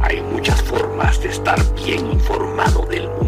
Hay muchas formas de estar bien informado del mundo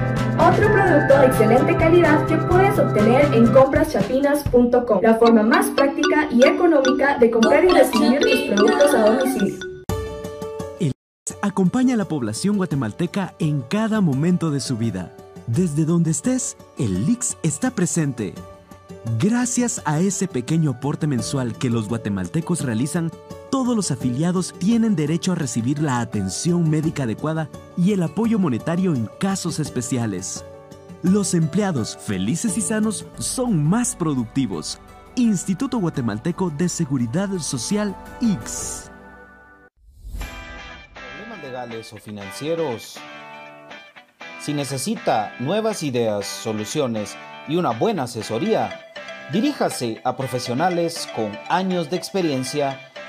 Otro producto de excelente calidad que puedes obtener en compraschapinas.com, la forma más práctica y económica de comprar y recibir tus productos a domicilio. Acompaña a la población guatemalteca en cada momento de su vida. Desde donde estés, el LIX está presente. Gracias a ese pequeño aporte mensual que los guatemaltecos realizan, todos los afiliados tienen derecho a recibir la atención médica adecuada y el apoyo monetario en casos especiales. Los empleados felices y sanos son más productivos. Instituto Guatemalteco de Seguridad Social X. Problemas legales o financieros. Si necesita nuevas ideas, soluciones y una buena asesoría, diríjase a profesionales con años de experiencia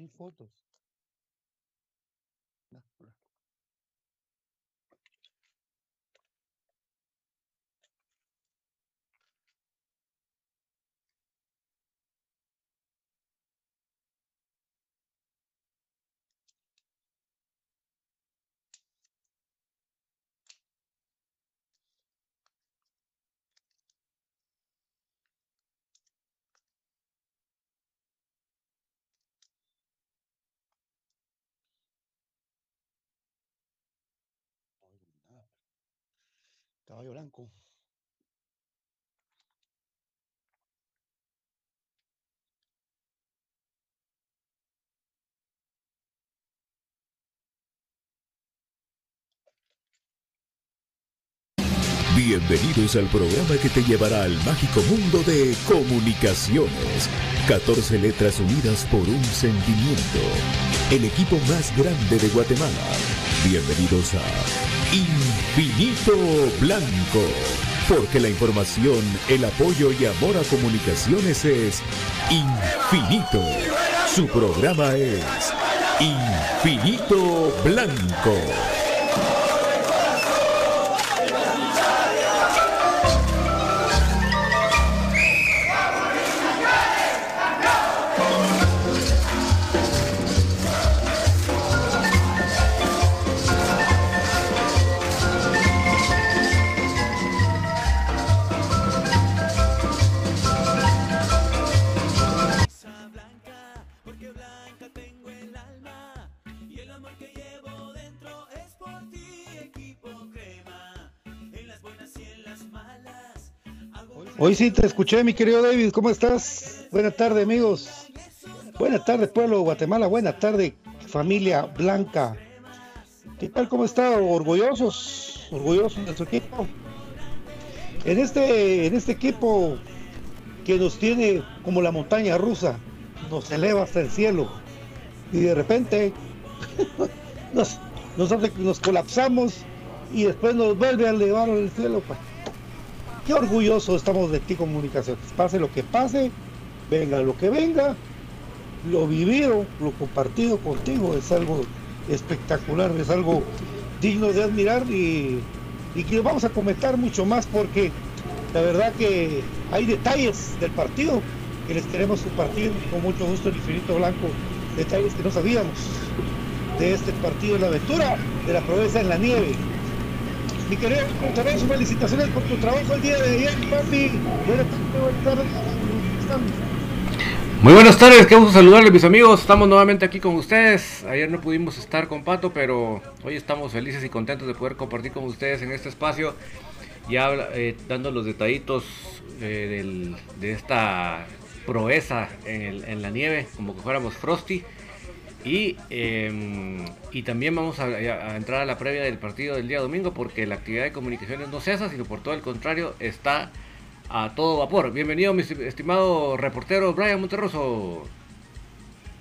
Ni fotos. Caballo blanco. Bienvenidos al programa que te llevará al mágico mundo de comunicaciones. 14 letras unidas por un sentimiento. El equipo más grande de Guatemala. Bienvenidos a Infinito Blanco. Porque la información, el apoyo y amor a comunicaciones es infinito. Su programa es Infinito Blanco. Hoy sí te escuché, mi querido David. ¿Cómo estás? Buenas tardes, amigos. Buenas tardes, pueblo de Guatemala. Buenas tardes, familia blanca. ¿Qué tal? ¿Cómo están? Orgullosos, orgullosos de su equipo. En este, en este equipo que nos tiene como la montaña rusa, nos eleva hasta el cielo y de repente nos, nos, hace, nos colapsamos y después nos vuelve a elevar al cielo. Pues qué orgulloso estamos de ti comunicaciones. Pase lo que pase, venga lo que venga, lo vivido, lo compartido contigo es algo espectacular, es algo digno de admirar y, y que vamos a comentar mucho más porque la verdad que hay detalles del partido que les queremos compartir con mucho gusto el Infinito Blanco, detalles que no sabíamos de este partido de la aventura de la proeza en la nieve. Mi querido sus felicitaciones por tu trabajo el día de ayer, papi. Muy buenas tardes, qué gusto saludarles mis amigos, estamos nuevamente aquí con ustedes, ayer no pudimos estar con Pato, pero hoy estamos felices y contentos de poder compartir con ustedes en este espacio, ya eh, dando los detallitos eh, de esta proeza en, el, en la nieve, como que fuéramos Frosty. Y, eh, y también vamos a, entrar a la previa del partido del día domingo porque la actividad de comunicaciones no cesa, sino por todo el contrario está a todo vapor. Bienvenido mi estimado reportero Brian Monterroso.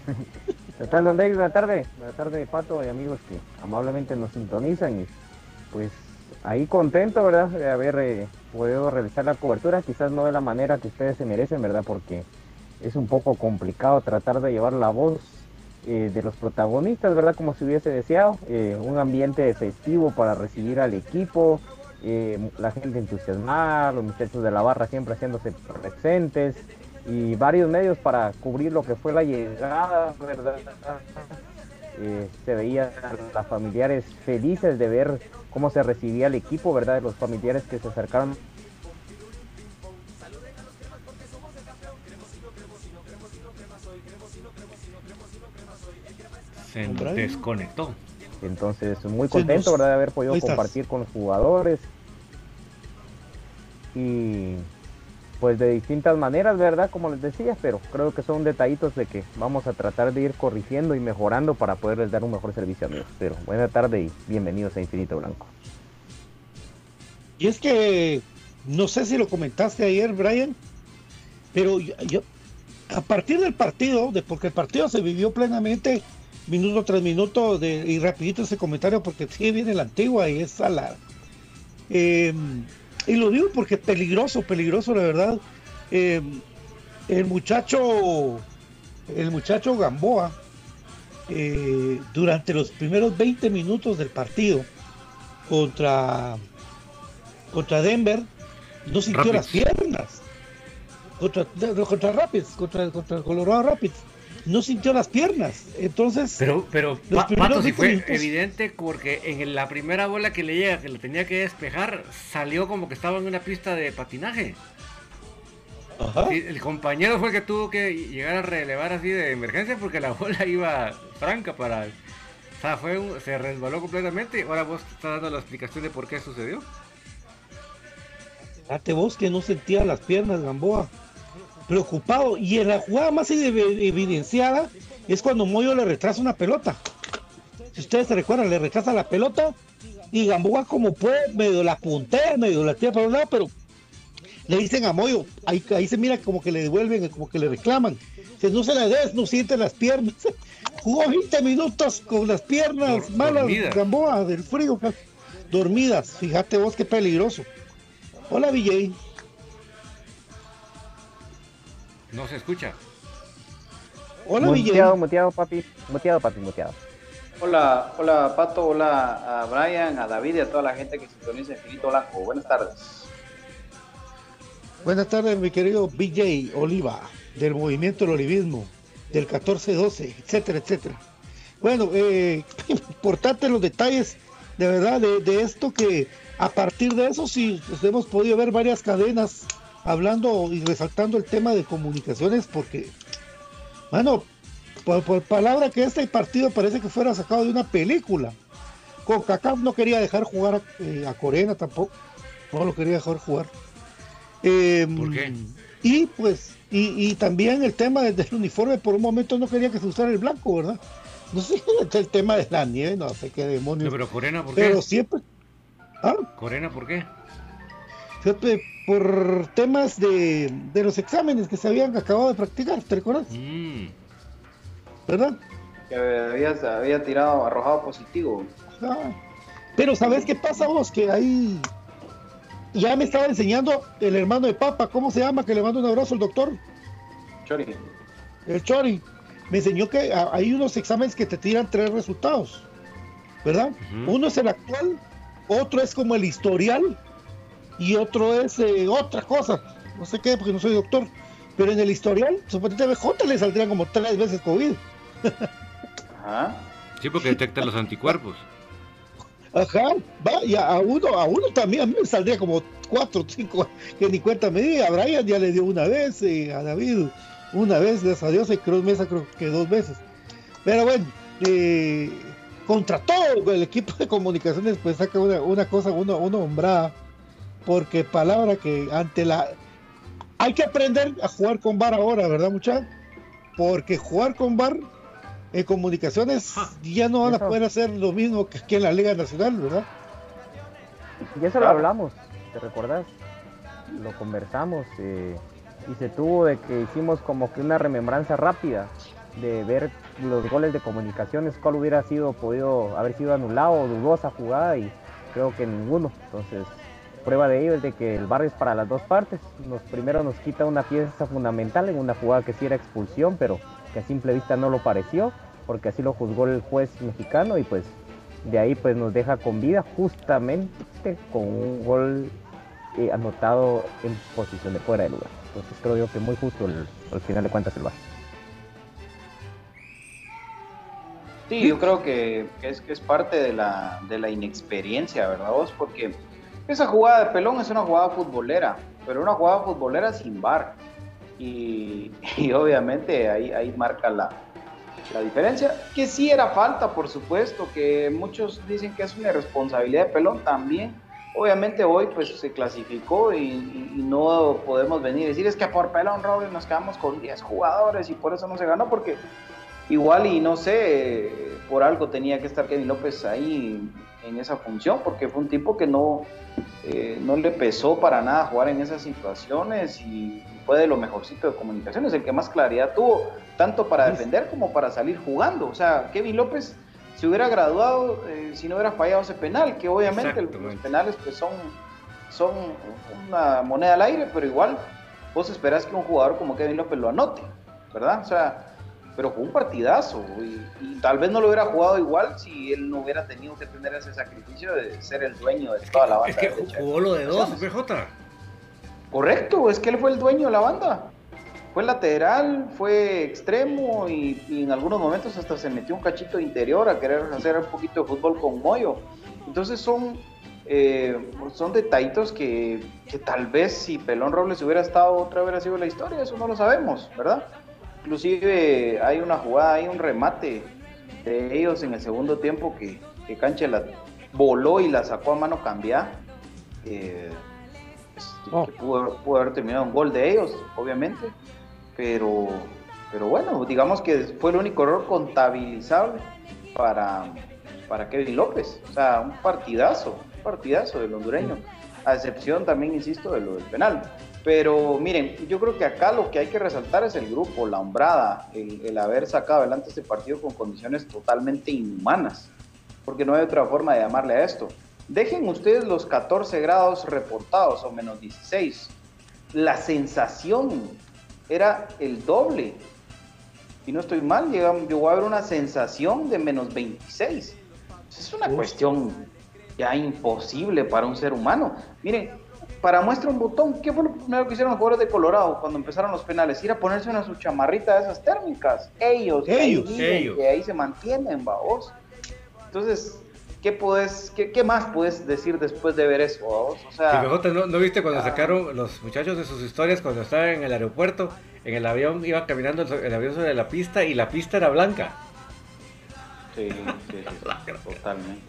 ¿Qué tal, don? Buenas tardes. Buenas tardes, Pato y amigos que amablemente nos sintonizan. Y pues ahí contento, ¿verdad? De haber eh, podido realizar la cobertura. Quizás no de la manera que ustedes se merecen, ¿verdad? Porque es un poco complicado tratar de llevar la voz eh, de los protagonistas, ¿verdad? Como se hubiese deseado, eh, un ambiente festivo para recibir al equipo, eh, la gente entusiasmada, los muchachos de la barra siempre haciéndose presentes y varios medios para cubrir lo que fue la llegada, ¿verdad? se veían las familiares felices de ver cómo se recibía el equipo, ¿verdad? Los familiares que se acercaron se desconectó. Entonces, muy contento, ¿verdad? De haber podido compartir con los jugadores. Y pues de distintas maneras, ¿verdad? Como les decía, pero creo que son detallitos de que vamos a tratar de ir corrigiendo y mejorando para poderles dar un mejor servicio a amigos. Pero buena tarde y bienvenidos a Infinito Blanco. Y es que, no sé si lo comentaste ayer, Brian, pero yo, yo a partir del partido, de, porque el partido se vivió plenamente minuto tras minuto de, y rapidito ese comentario porque sí viene la antigua y es a la eh, y lo digo porque es peligroso, peligroso la verdad. Eh, el muchacho, el muchacho Gamboa, eh, durante los primeros 20 minutos del partido contra, contra Denver, no sintió Rapids. las piernas. Contra, contra Rapids, contra, contra Colorado Rapids no sintió las piernas. Entonces, Pero, pero Los Pa- Pato sí 20 fue minutos. evidente porque en la primera bola que le llega, que le tenía que despejar, salió como que estaba en una pista de patinaje. ajá, Sí, el compañero fue el que tuvo que llegar a relevar así de emergencia porque la bola iba franca para... O sea, fue un- se resbaló completamente. Ahora vos estás dando la explicación de por qué sucedió. date vos que no sentía las piernas Gamboa. Preocupado. Y en la jugada más ev- evidenciada es cuando Moyo le retrasa una pelota. Si ustedes se recuerdan, le retrasa la pelota Y Gamboa como puede, medio la puntea, medio la tira para un lado, pero le dicen a Moyo, ahí, ahí se mira como que le devuelven, como que le reclaman. Si no se la des, no siente las piernas. Jugó 20 minutos con las piernas Dor- malas, dormidas. Gamboa, del frío, dormidas. Fíjate vos qué peligroso. Hola, VJ. No se escucha. Hola, Muteado, muteado, papi. Muteado, papi, muteado. Hola, hola Pato, hola a Brian, a David y a toda la gente que sintoniza Infinito Blanco. Buenas tardes. Buenas tardes, mi querido VJ Oliva, del movimiento del olivismo, del 14-12, etcétera, etcétera. Bueno, eh, importante los detalles, de verdad, de, de esto que a partir de eso sí pues, hemos podido ver varias cadenas hablando y resaltando el tema de comunicaciones, porque, bueno, por, por palabra que este partido parece que fuera sacado de una película. Con no quería dejar jugar a, eh, a Corena tampoco, no lo quería dejar jugar. Eh, ¿Por qué? Y pues, y, y también el tema del, uniforme, por un momento no quería que se usara el blanco, ¿verdad? No sé, el tema de la nieve, no sé qué No, demonios. pero Corena, ¿por qué? pero siempre, ah, Corena, ¿por qué? fíjate, por temas de, de los exámenes que se habían acabado de practicar, ¿te recuerdas? Mm, ¿Verdad? Que había, había tirado, arrojado positivo. Ah, Pero ¿sabes qué pasa vos? Que ahí ya me estaba enseñando el hermano de Papa, ¿cómo se llama? Que le mando un abrazo al doctor. Chori. el Chori, me enseñó que hay unos exámenes que te tiran tres resultados, ¿verdad? Uno es el actual, otro es como el historial y otro es eh, otra cosa, no sé qué, porque no soy doctor, pero en el historial, supuestamente a BJ le saldrían como tres veces COVID. Ajá. sí, porque detecta los anticuerpos. Ajá, va, y a, uno, a uno también, a mí me saldría como cuatro, cinco, que ni cuenta me di. A Brian ya le dio una vez, eh, a David una vez, gracias a Dios, y Cruz Mesa creo que dos veces. Pero bueno, eh, contra todo el equipo de comunicaciones, pues saca una, una cosa, una, una hombrada, porque palabra que ante la... Hay que aprender a jugar con bar ahora, ¿verdad, muchachos? Porque jugar con bar en comunicaciones ya no van a poder hacer lo mismo que aquí en la Liga Nacional, ¿verdad? Y eso lo hablamos, ¿te recordás? Lo conversamos eh, y se tuvo de que hicimos como que una remembranza rápida de ver los goles de comunicaciones, cuál hubiera sido podido haber sido anulado o dudosa jugada y creo que ninguno. Entonces, prueba de ello es de que el bar es para las dos partes. Nos primero nos quita una pieza fundamental en una jugada que sí era expulsión, pero que a simple vista no lo pareció, porque así lo juzgó el juez mexicano y pues de ahí pues nos deja con vida justamente con un gol eh, anotado en posición de fuera de lugar. Entonces creo yo que muy justo el- al final de cuentas el VAR. Sí, yo creo que es que es parte de la, de la inexperiencia, ¿verdad vos? Porque esa jugada de pelón es una jugada futbolera, pero una jugada futbolera sin bar. Y, y obviamente ahí, ahí marca la, la diferencia. Que sí era falta, por supuesto, que muchos dicen que es una irresponsabilidad de pelón también. Obviamente hoy pues se clasificó y, no podemos venir y decir es que por pelón Robles nos quedamos con 10 jugadores y por eso no se ganó porque igual y no sé, por algo tenía que estar Kevin López ahí en esa función, porque fue un tipo que no, eh, no le pesó para nada jugar en esas situaciones y fue de lo mejorcito de comunicaciones, el que más claridad tuvo, tanto para defender como para salir jugando. O sea, Kevin López se hubiera graduado eh, si no hubiera fallado ese penal, que obviamente los penales pues son, son una moneda al aire, pero igual vos esperás que un jugador como Kevin López lo anote, ¿verdad? O sea, pero fue un partidazo y, y tal vez no lo hubiera jugado igual si él no hubiera tenido que tener ese sacrificio de ser el dueño de toda la banda. Es que jugó lo de dos, PJ. Correcto, es que él fue el dueño de la banda. Fue lateral, fue extremo y, y en algunos momentos hasta se metió un cachito interior a querer hacer un poquito de fútbol con Moyo. Entonces son, eh, son detallitos que, que tal vez si Pelón Robles hubiera estado otra hubiera sido la historia, eso no lo sabemos, ¿verdad? Inclusive hay una jugada, hay un remate de ellos en el segundo tiempo que, que Canche la voló y la sacó a mano cambiada. Eh, Oh. pudo haber terminado un gol de ellos, obviamente, pero, pero bueno, digamos que fue el único error contabilizable para, para Kevin López. O sea, un partidazo, un partidazo del hondureño. A excepción también, insisto, de lo del penal. Pero miren, yo creo que acá lo que hay que resaltar es el grupo, la hombrada, el, el haber sacado adelante este partido con condiciones totalmente inhumanas, porque no hay otra forma de llamarle a esto. Dejen ustedes los 14 grados reportados o menos 16. La sensación era el doble. Y no estoy mal, llegó, llegó a haber una sensación de menos 26. Es una cuestión ya imposible para un ser humano. Miren, para muestra un botón, ¿qué fue lo primero que hicieron los jugadores de Colorado cuando empezaron los penales? Ir a ponerse una su chamarrita de esas térmicas. Ellos, ahí Ellos. viven, Ellos. que ahí se mantienen, vos. Entonces, ¿qué, podés, qué, qué más puedes decir después de ver eso, vos? O sea, Sí, ¿no, ¿no viste cuando sacaron los muchachos de sus historias cuando estaban en el aeropuerto? En el avión iba caminando el, avión sobre la pista y la pista era blanca. sí, sí, sí, totalmente.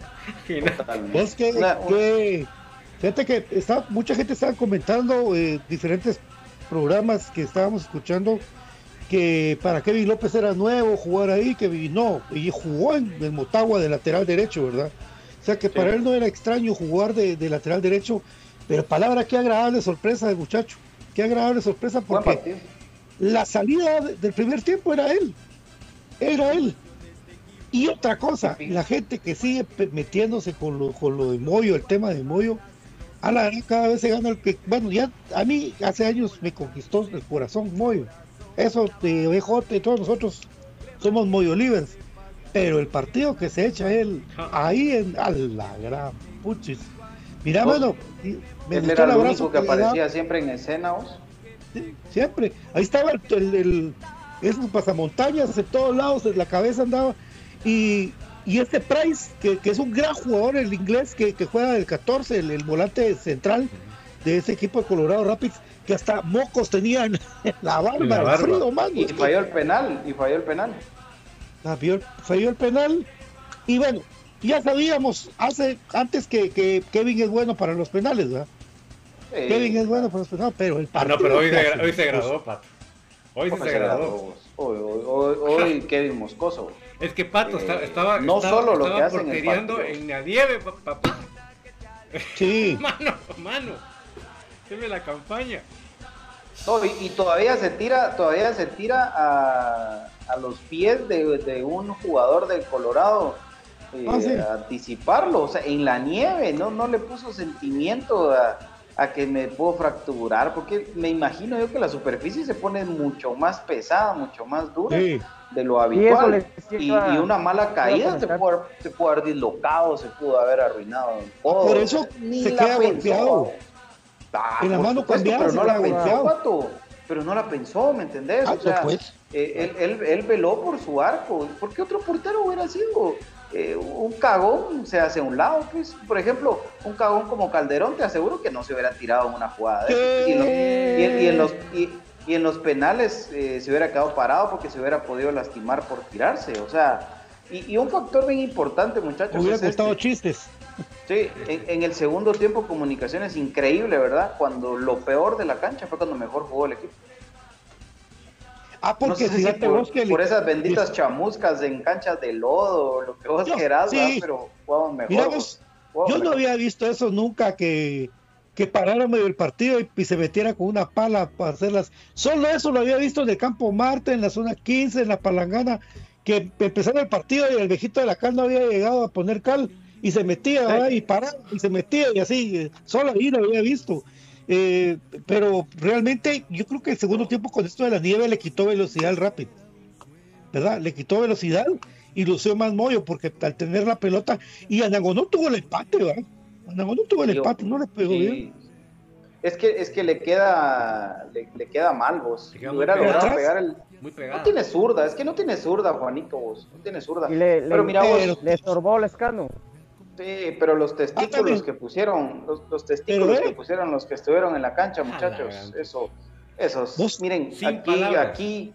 Totalmente. Es que, Una- que- fíjate que está, mucha gente estaba comentando eh, diferentes programas que estábamos escuchando que para Kevin López era nuevo jugar ahí, que no, y jugó en el Motagua de lateral derecho, ¿verdad? O sea que para él no era extraño jugar de, de lateral derecho, pero palabra, qué agradable sorpresa del muchacho, qué agradable sorpresa porque la salida de- del primer tiempo era él, era él. Y otra cosa, la gente que sigue metiéndose con lo, con lo de Moyo, el tema de Moyo, a la verdad cada vez se gana el que, bueno, ya a mí hace años me conquistó el corazón Moyo. Eso de BJ y todos nosotros somos Moyo Livers. Pero el partido que se echa él ahí en a la gran puchis. Mira, mano, y me Él gustó era el el único que aparecía siempre en escena, vos. Sí, siempre. Ahí estaba el, el, el- esos pasamontañas de todos lados, en la cabeza andaba. Y, y este Price, que, que es un gran jugador, el inglés que, que juega del 14, el, el volante central de ese equipo de Colorado Rapids, que hasta mocos tenían en la barba, el frío, mano. Y falló el penal, y falló el penal. Falló, falló el penal. Y bueno, ya sabíamos hace antes que, que Kevin es bueno para los penales, ¿verdad? Sí. Kevin es bueno para los penales, pero el Ah, partido. no, pero hoy se, hace, hoy se pues, graduó, Pato. Hoy sí ¿Cómo se se graduó. Hoy, hoy, hoy, hoy Kevin Moscoso. Es que Pato Eh, está- estaba, no estaba, solo lo estaba que hace en porteriando la nieve, pa- papá. Sí. Mano, mano. Deme la campaña. No, y, y todavía se tira, todavía se tira a, a los pies de, de un jugador del Colorado eh, Ah, sí. a anticiparlo, o sea, en la nieve, no, no le puso sentimiento a, a que me puedo fracturar, porque me imagino yo que la superficie se pone mucho más pesada, mucho más dura Sí. de lo habitual. Y, una mala caída se pudo, haber, se pudo haber dislocado, se pudo haber arruinado. todo. Por eso Ni se la queda golpeado. Ah, En la mano supuesto, cambiada pero no la pensó. Pato. Pero no la pensó, ¿me entendés? Ah, o sea, pues. eh, él, él- él veló por su arco. ¿Por qué otro portero hubiera sido? Eh, un cagón se hace a un lado, pues. Por ejemplo, un cagón como Calderón, te aseguro que no se hubiera tirado en una jugada. Y, en los- y en- y en los, y- y en los penales eh, se hubiera quedado parado porque se hubiera podido lastimar por tirarse. O sea, y, un factor bien importante, muchachos. Hubiera es costado este. chistes. Sí, en, en el segundo tiempo comunicaciones increíble, ¿verdad? Cuando lo peor de la cancha fue cuando mejor jugó el equipo. Ah, No porque si por, vos que por le- esas benditas chamuscas en canchas de lodo, lo que vos Yo- querás, sí. pero jugamos mejor. Mira vos, jugamos yo no había visto eso nunca que, que parara medio el partido y, y se metiera con una pala para hacerlas. Solo eso lo había visto en el campo Marte, en la zona 15, en la palangana, que empezaba el partido y el viejito de la cal no había llegado a poner cal y se metía ¿verdad? y paraba y se metía y así, eh, solo ahí lo había visto. Eh, pero realmente yo creo que el segundo tiempo con esto de la nieve le quitó velocidad al Rapid, ¿verdad? Le quitó velocidad y lució más mollo porque al tener la pelota y Anagonó tuvo el empate, ¿verdad? Anagonó tuvo el empate, no le pegó sí. bien. Es que, es que le queda le, le queda mal vos. Queda hubiera logrado ¿Atrás? pegar el. Muy No tiene zurda, es que no tiene zurda, Juanito, vos. No tiene zurda. Le- Pero mira vos, le estorbó el escano. Sí, pero los testículos también. que pusieron, los, los testículos que pusieron los que estuvieron en la cancha, la muchachos, eso, esos, Vos- miren, sin aquí, palabras. aquí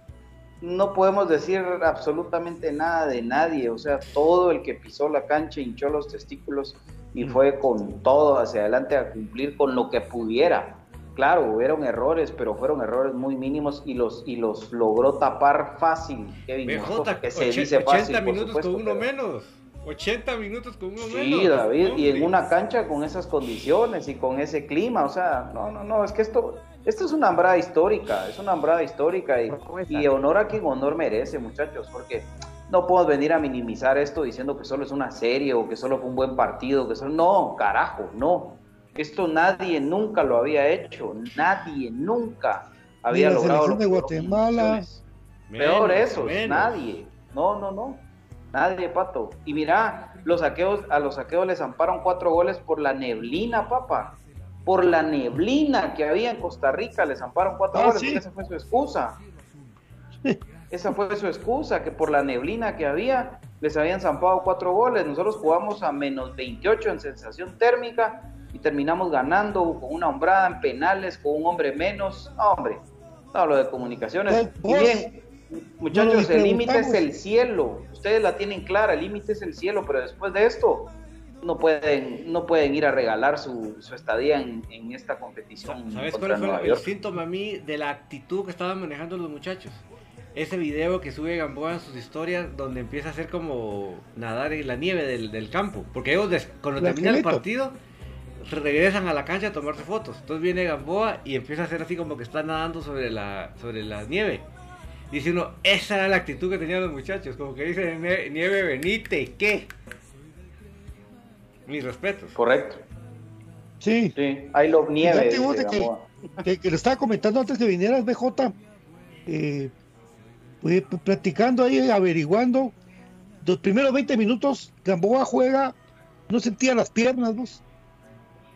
no podemos decir absolutamente nada de nadie, o sea, todo el que pisó la cancha hinchó los testículos y fue con todo hacia adelante a cumplir con lo que pudiera. Claro, hubieron errores, pero fueron errores muy mínimos y los y los logró tapar fácil Kevin BJ, que se dice 80 fácil, por minutos supuesto, con uno pero- menos. 80 minutos con uno Sí, menos. David, y en una cancha con esas condiciones y con ese clima, o sea, no, no, no, es que esto, esto es una hambrada histórica, es una hambrada histórica y, y honor a quien honor merece, muchachos, porque no podemos venir a minimizar esto diciendo que solo es una serie o que solo fue un buen partido, que solo, no, carajo, no, esto nadie nunca lo había hecho, nadie nunca había la logrado selección lo de Guatemala. Peor Menos, eso, menos. nadie. No, no, no. Nadie, pato. Y mira, los saqueos, a los saqueos les amparon cuatro goles por la neblina, papá. Por la neblina que había en Costa Rica, les amparon cuatro Ah, goles, sí. esa fue su excusa. Esa fue su excusa, que por la neblina que había, les habían zampado cuatro goles. Nosotros jugamos a menos 28 en sensación térmica y terminamos ganando con una hombrada en penales, con un hombre menos. No, hombre, no, lo de comunicaciones. Bien, muchachos, el límite es el cielo. Ustedes la tienen clara, el límite es el cielo, pero después de esto no pueden, no pueden ir a regalar su, su estadía en, en esta competición ¿Sabes cuál fue el síntoma a mí de la actitud que estaban manejando los muchachos? Ese video que sube Gamboa en sus historias donde empieza a hacer como nadar en la nieve del, del campo. Porque ellos des- cuando termina el partido regresan a la cancha a tomarse fotos. Entonces viene Gamboa y empieza a hacer así como que está nadando sobre la, sobre la nieve. Dice uno, esa era la actitud que tenían los muchachos. Como que dice "Nie- nieve Benite, ¿qué? Mis respetos. Correcto. Sí. Sí, I love nieve. Dice de que, que, que le estaba comentando antes que vinieras, BJ, eh, pues, platicando ahí, averiguando, los primeros 20 minutos, Gamboa juega, no sentía las piernas, vos.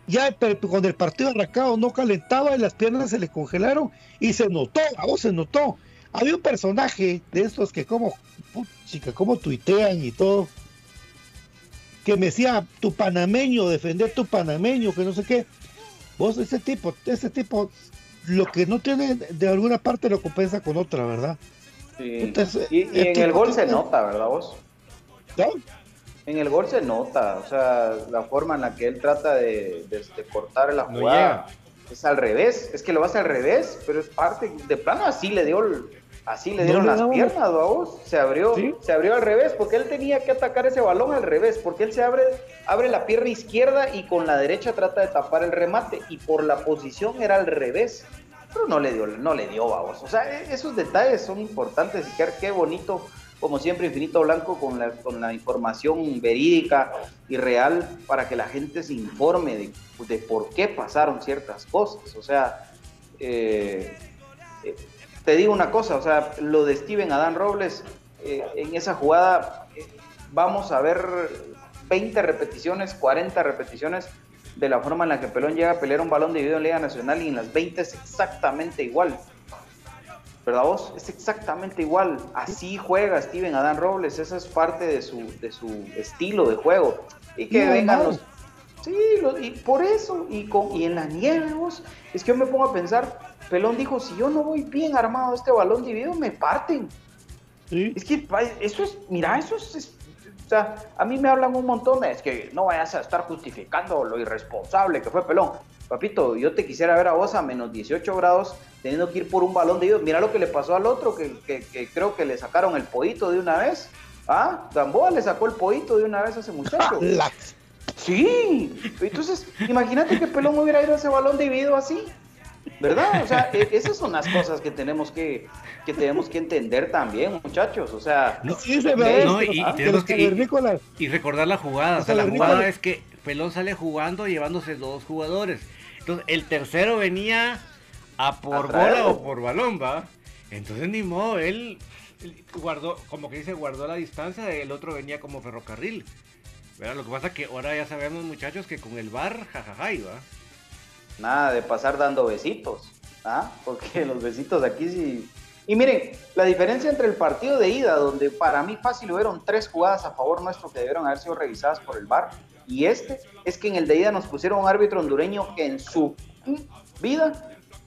Ya cuando el partido arrancado no calentaba y las piernas se le congelaron y se notó, a vos se notó. Había un personaje de estos que como, chica, como tuitean y todo, que me decía, tu panameño, defender tu panameño, que no sé qué. Vos, ese tipo, ese tipo, lo que no tiene de alguna parte lo compensa con otra, ¿verdad? Sí. Entonces, y, y el en tipo el gol se tiene- nota, ¿verdad vos? ¿No? En el gol se nota, o sea, la forma en la que él trata de, de- de cortar la No jugada es al revés, es que lo hace al revés, pero es parte, de plano así le dio, el- así le No dieron le las daba- piernas, vos, se abrió, Sí. se abrió al revés, porque él tenía que atacar ese balón al revés, porque él se abre, abre la pierna izquierda y con la derecha trata de tapar el remate, y por la posición era al revés, pero no le dio, no le dio, vamos, o sea, e- esos detalles son importantes y qué, qué bonito como siempre, Infinito Blanco con la, con la información verídica y real para que la gente se informe de, de por qué pasaron ciertas cosas. O sea, eh, eh, te digo una cosa, o sea, lo de Steven Adán Robles, eh, en esa jugada eh, vamos a ver 20 repeticiones, 40 repeticiones de la forma en la que Pelón llega a pelear un balón dividido en Liga Nacional y en las 20 es exactamente igual. ¿verdad vos? Es exactamente igual. Así juega Steven Adán Robles, esa es parte de su, de su estilo de juego. Y que No, vengan no. los... Sí, lo- y por eso, y, con, y en la nieve, vos, es que yo me pongo a pensar, Pelón dijo, si yo no voy bien armado a este balón dividido, me parten. Sí. Es que eso es, mira, eso es, es- o sea, a mí me hablan un montón, es que no vayas a estar justificando lo irresponsable que fue Pelón. Papito, yo te quisiera ver a vos a menos 18 grados teniendo que ir por un balón de ellos. Mira lo que le pasó al otro, que, que- que creo que le sacaron el pollito de una vez. Ah, Gamboa le sacó el pollito de una vez a ese muchacho. Sí, entonces imagínate que Pelón hubiera ido a ese balón dividido así, ¿verdad? O sea, e- esas son las cosas que tenemos que, que tenemos que entender también, muchachos. O sea, Sí, es no, y- ah, que Y recordar la jugada. O sea, O sea, la jugada es que Pelón sale jugando llevándose dos jugadores. Entonces, el tercero venía a por A bola o por balón, ¿va? Entonces, ni modo, él él guardó, como que dice, guardó la distancia, el otro venía como ferrocarril. ¿verdad? Lo que pasa que ahora ya sabemos, muchachos, que con el bar, jajaja, ¿va? Nada de pasar dando besitos, ¿ah? Porque los besitos aquí sí. Y miren, la diferencia entre el partido de ida, donde para mí fácil hubieron tres jugadas a favor nuestro que debieron haber sido revisadas por el VAR, y este, es que en el de ida nos pusieron un árbitro hondureño que en su vida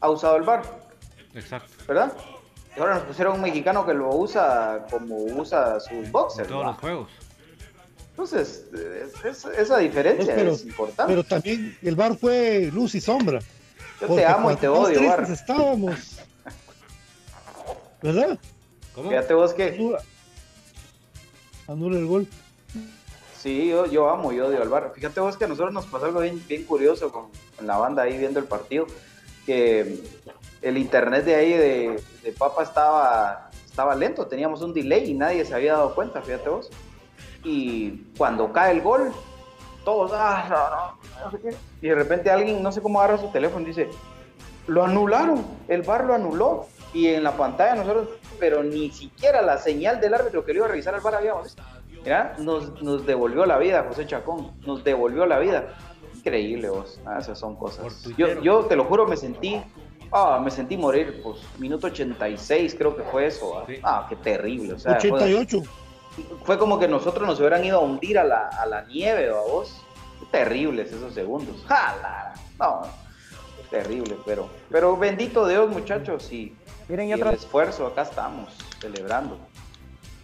ha usado el VAR, Exacto. ¿verdad? Y ahora nos pusieron un mexicano que lo usa como usa sus En boxers. todos ¿va? los juegos. Entonces, es- es- esa diferencia pero, es importante. pero también el bar fue luz y sombra. Yo te amo y te odio, VAR. estábamos. ¿Verdad? ¿Cómo? Fíjate vos que Anula, anula el gol. Sí, yo, yo amo y odio al bar. Fíjate vos que a nosotros nos pasó algo bien, bien curioso con, con la banda ahí viendo el partido, que el internet de ahí de, de Papa estaba, estaba lento, teníamos un delay y nadie se había dado cuenta, fíjate vos. Y cuando cae el gol, todos, ah, no, no, no sé qué. Y de repente alguien, no sé cómo agarra su teléfono y dice, lo anularon, el bar lo anuló. Y en la pantalla nosotros, pero ni siquiera la señal del árbitro que lo iba a revisar al bar habíamos visto. Mira, nos, nos devolvió la vida, José Chacón, nos devolvió la vida. Increíble vos, ah, esas son cosas. Yo, yo te lo juro, me sentí, ah, me sentí morir, pues, minuto 86 creo que fue eso. Ah, ah, qué terrible. O sea, fue- 88. fue como que nosotros nos hubieran ido a hundir a la, a la nieve, ¿va vos? Terribles esos segundos. ¡Jala! No, terrible, pero, pero bendito Dios, muchachos, y, Miren, y y el esfuerzo, acá estamos, celebrando.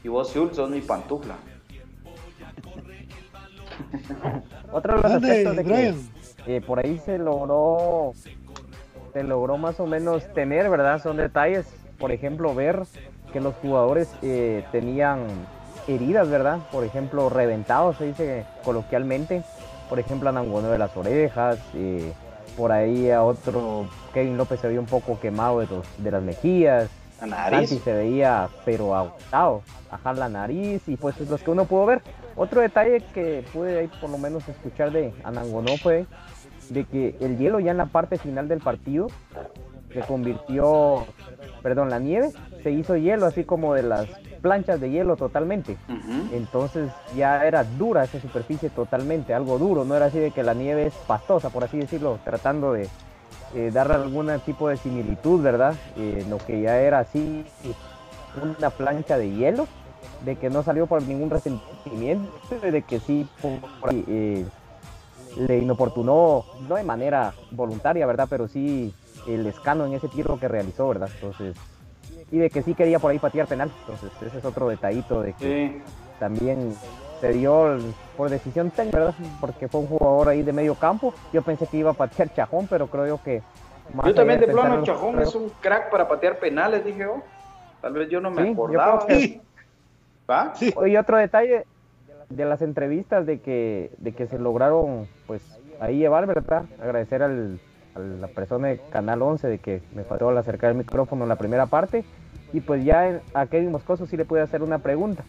Y vos, Zul, sos mi pantufla. Otro de los aspectos de que eh, por ahí se logró, se logró más o menos tener, ¿verdad? Son detalles, por ejemplo, ver que los jugadores eh, tenían heridas, ¿verdad? Por ejemplo, reventados, se dice coloquialmente. Por ejemplo, Anangonó de las orejas, eh, por ahí a otro, Kevin López se veía un poco quemado de, los- de las mejillas. La nariz. Santi se veía, pero agotado, ajá, la nariz y pues los que uno pudo ver. Otro detalle que pude ahí por lo menos escuchar de Anangonó fue de que el hielo ya en la parte final del partido se convirtió, perdón, la nieve se hizo hielo así como de las planchas de hielo totalmente. Entonces ya era dura esa superficie totalmente, algo duro, no era así de que la nieve es pastosa, por así decirlo, tratando de eh, dar algún tipo de similitud, ¿verdad? Eh, lo que ya era así, una plancha de hielo, de que no salió por ningún resentimiento, de que sí por eh, le inoportunó, no de manera voluntaria, ¿verdad? Pero sí el escano en ese tiro que realizó, ¿verdad? Entonces, y de que sí quería por ahí patear penal, entonces ese es otro detallito de que también se dio por decisión técnica, ¿verdad? Porque fue un jugador ahí de medio campo. Yo pensé que iba a patear Chajón, pero creo yo que. más Yo también de plano, los Chajón es un crack para patear penales, dije yo. Tal vez yo no me Sí, acordaba. que- ¿Va? Oye, otro detalle de las entrevistas de que, de que se lograron, pues, ahí llevar, ¿verdad? Agradecer al, la persona de Canal 11 de que me faltó al acercar el micrófono en la primera parte. Y pues ya a Kevin Moscoso sí le pude hacer una pregunta.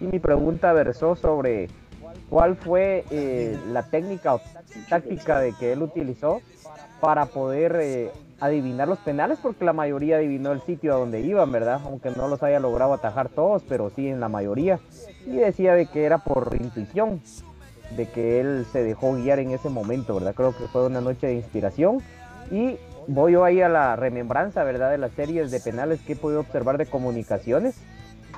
Y mi pregunta versó sobre cuál fue eh, la técnica o táctica de que él utilizó para poder eh, adivinar los penales, porque la mayoría adivinó el sitio a donde iban, ¿verdad? Aunque no los haya logrado atajar todos, pero sí en la mayoría. Y decía de que era por intuición, de que él se dejó guiar en ese momento, ¿verdad? Creo que fue una noche de inspiración. Y voy yo ahí a la remembranza, ¿verdad? De las series de penales que he podido observar de comunicaciones.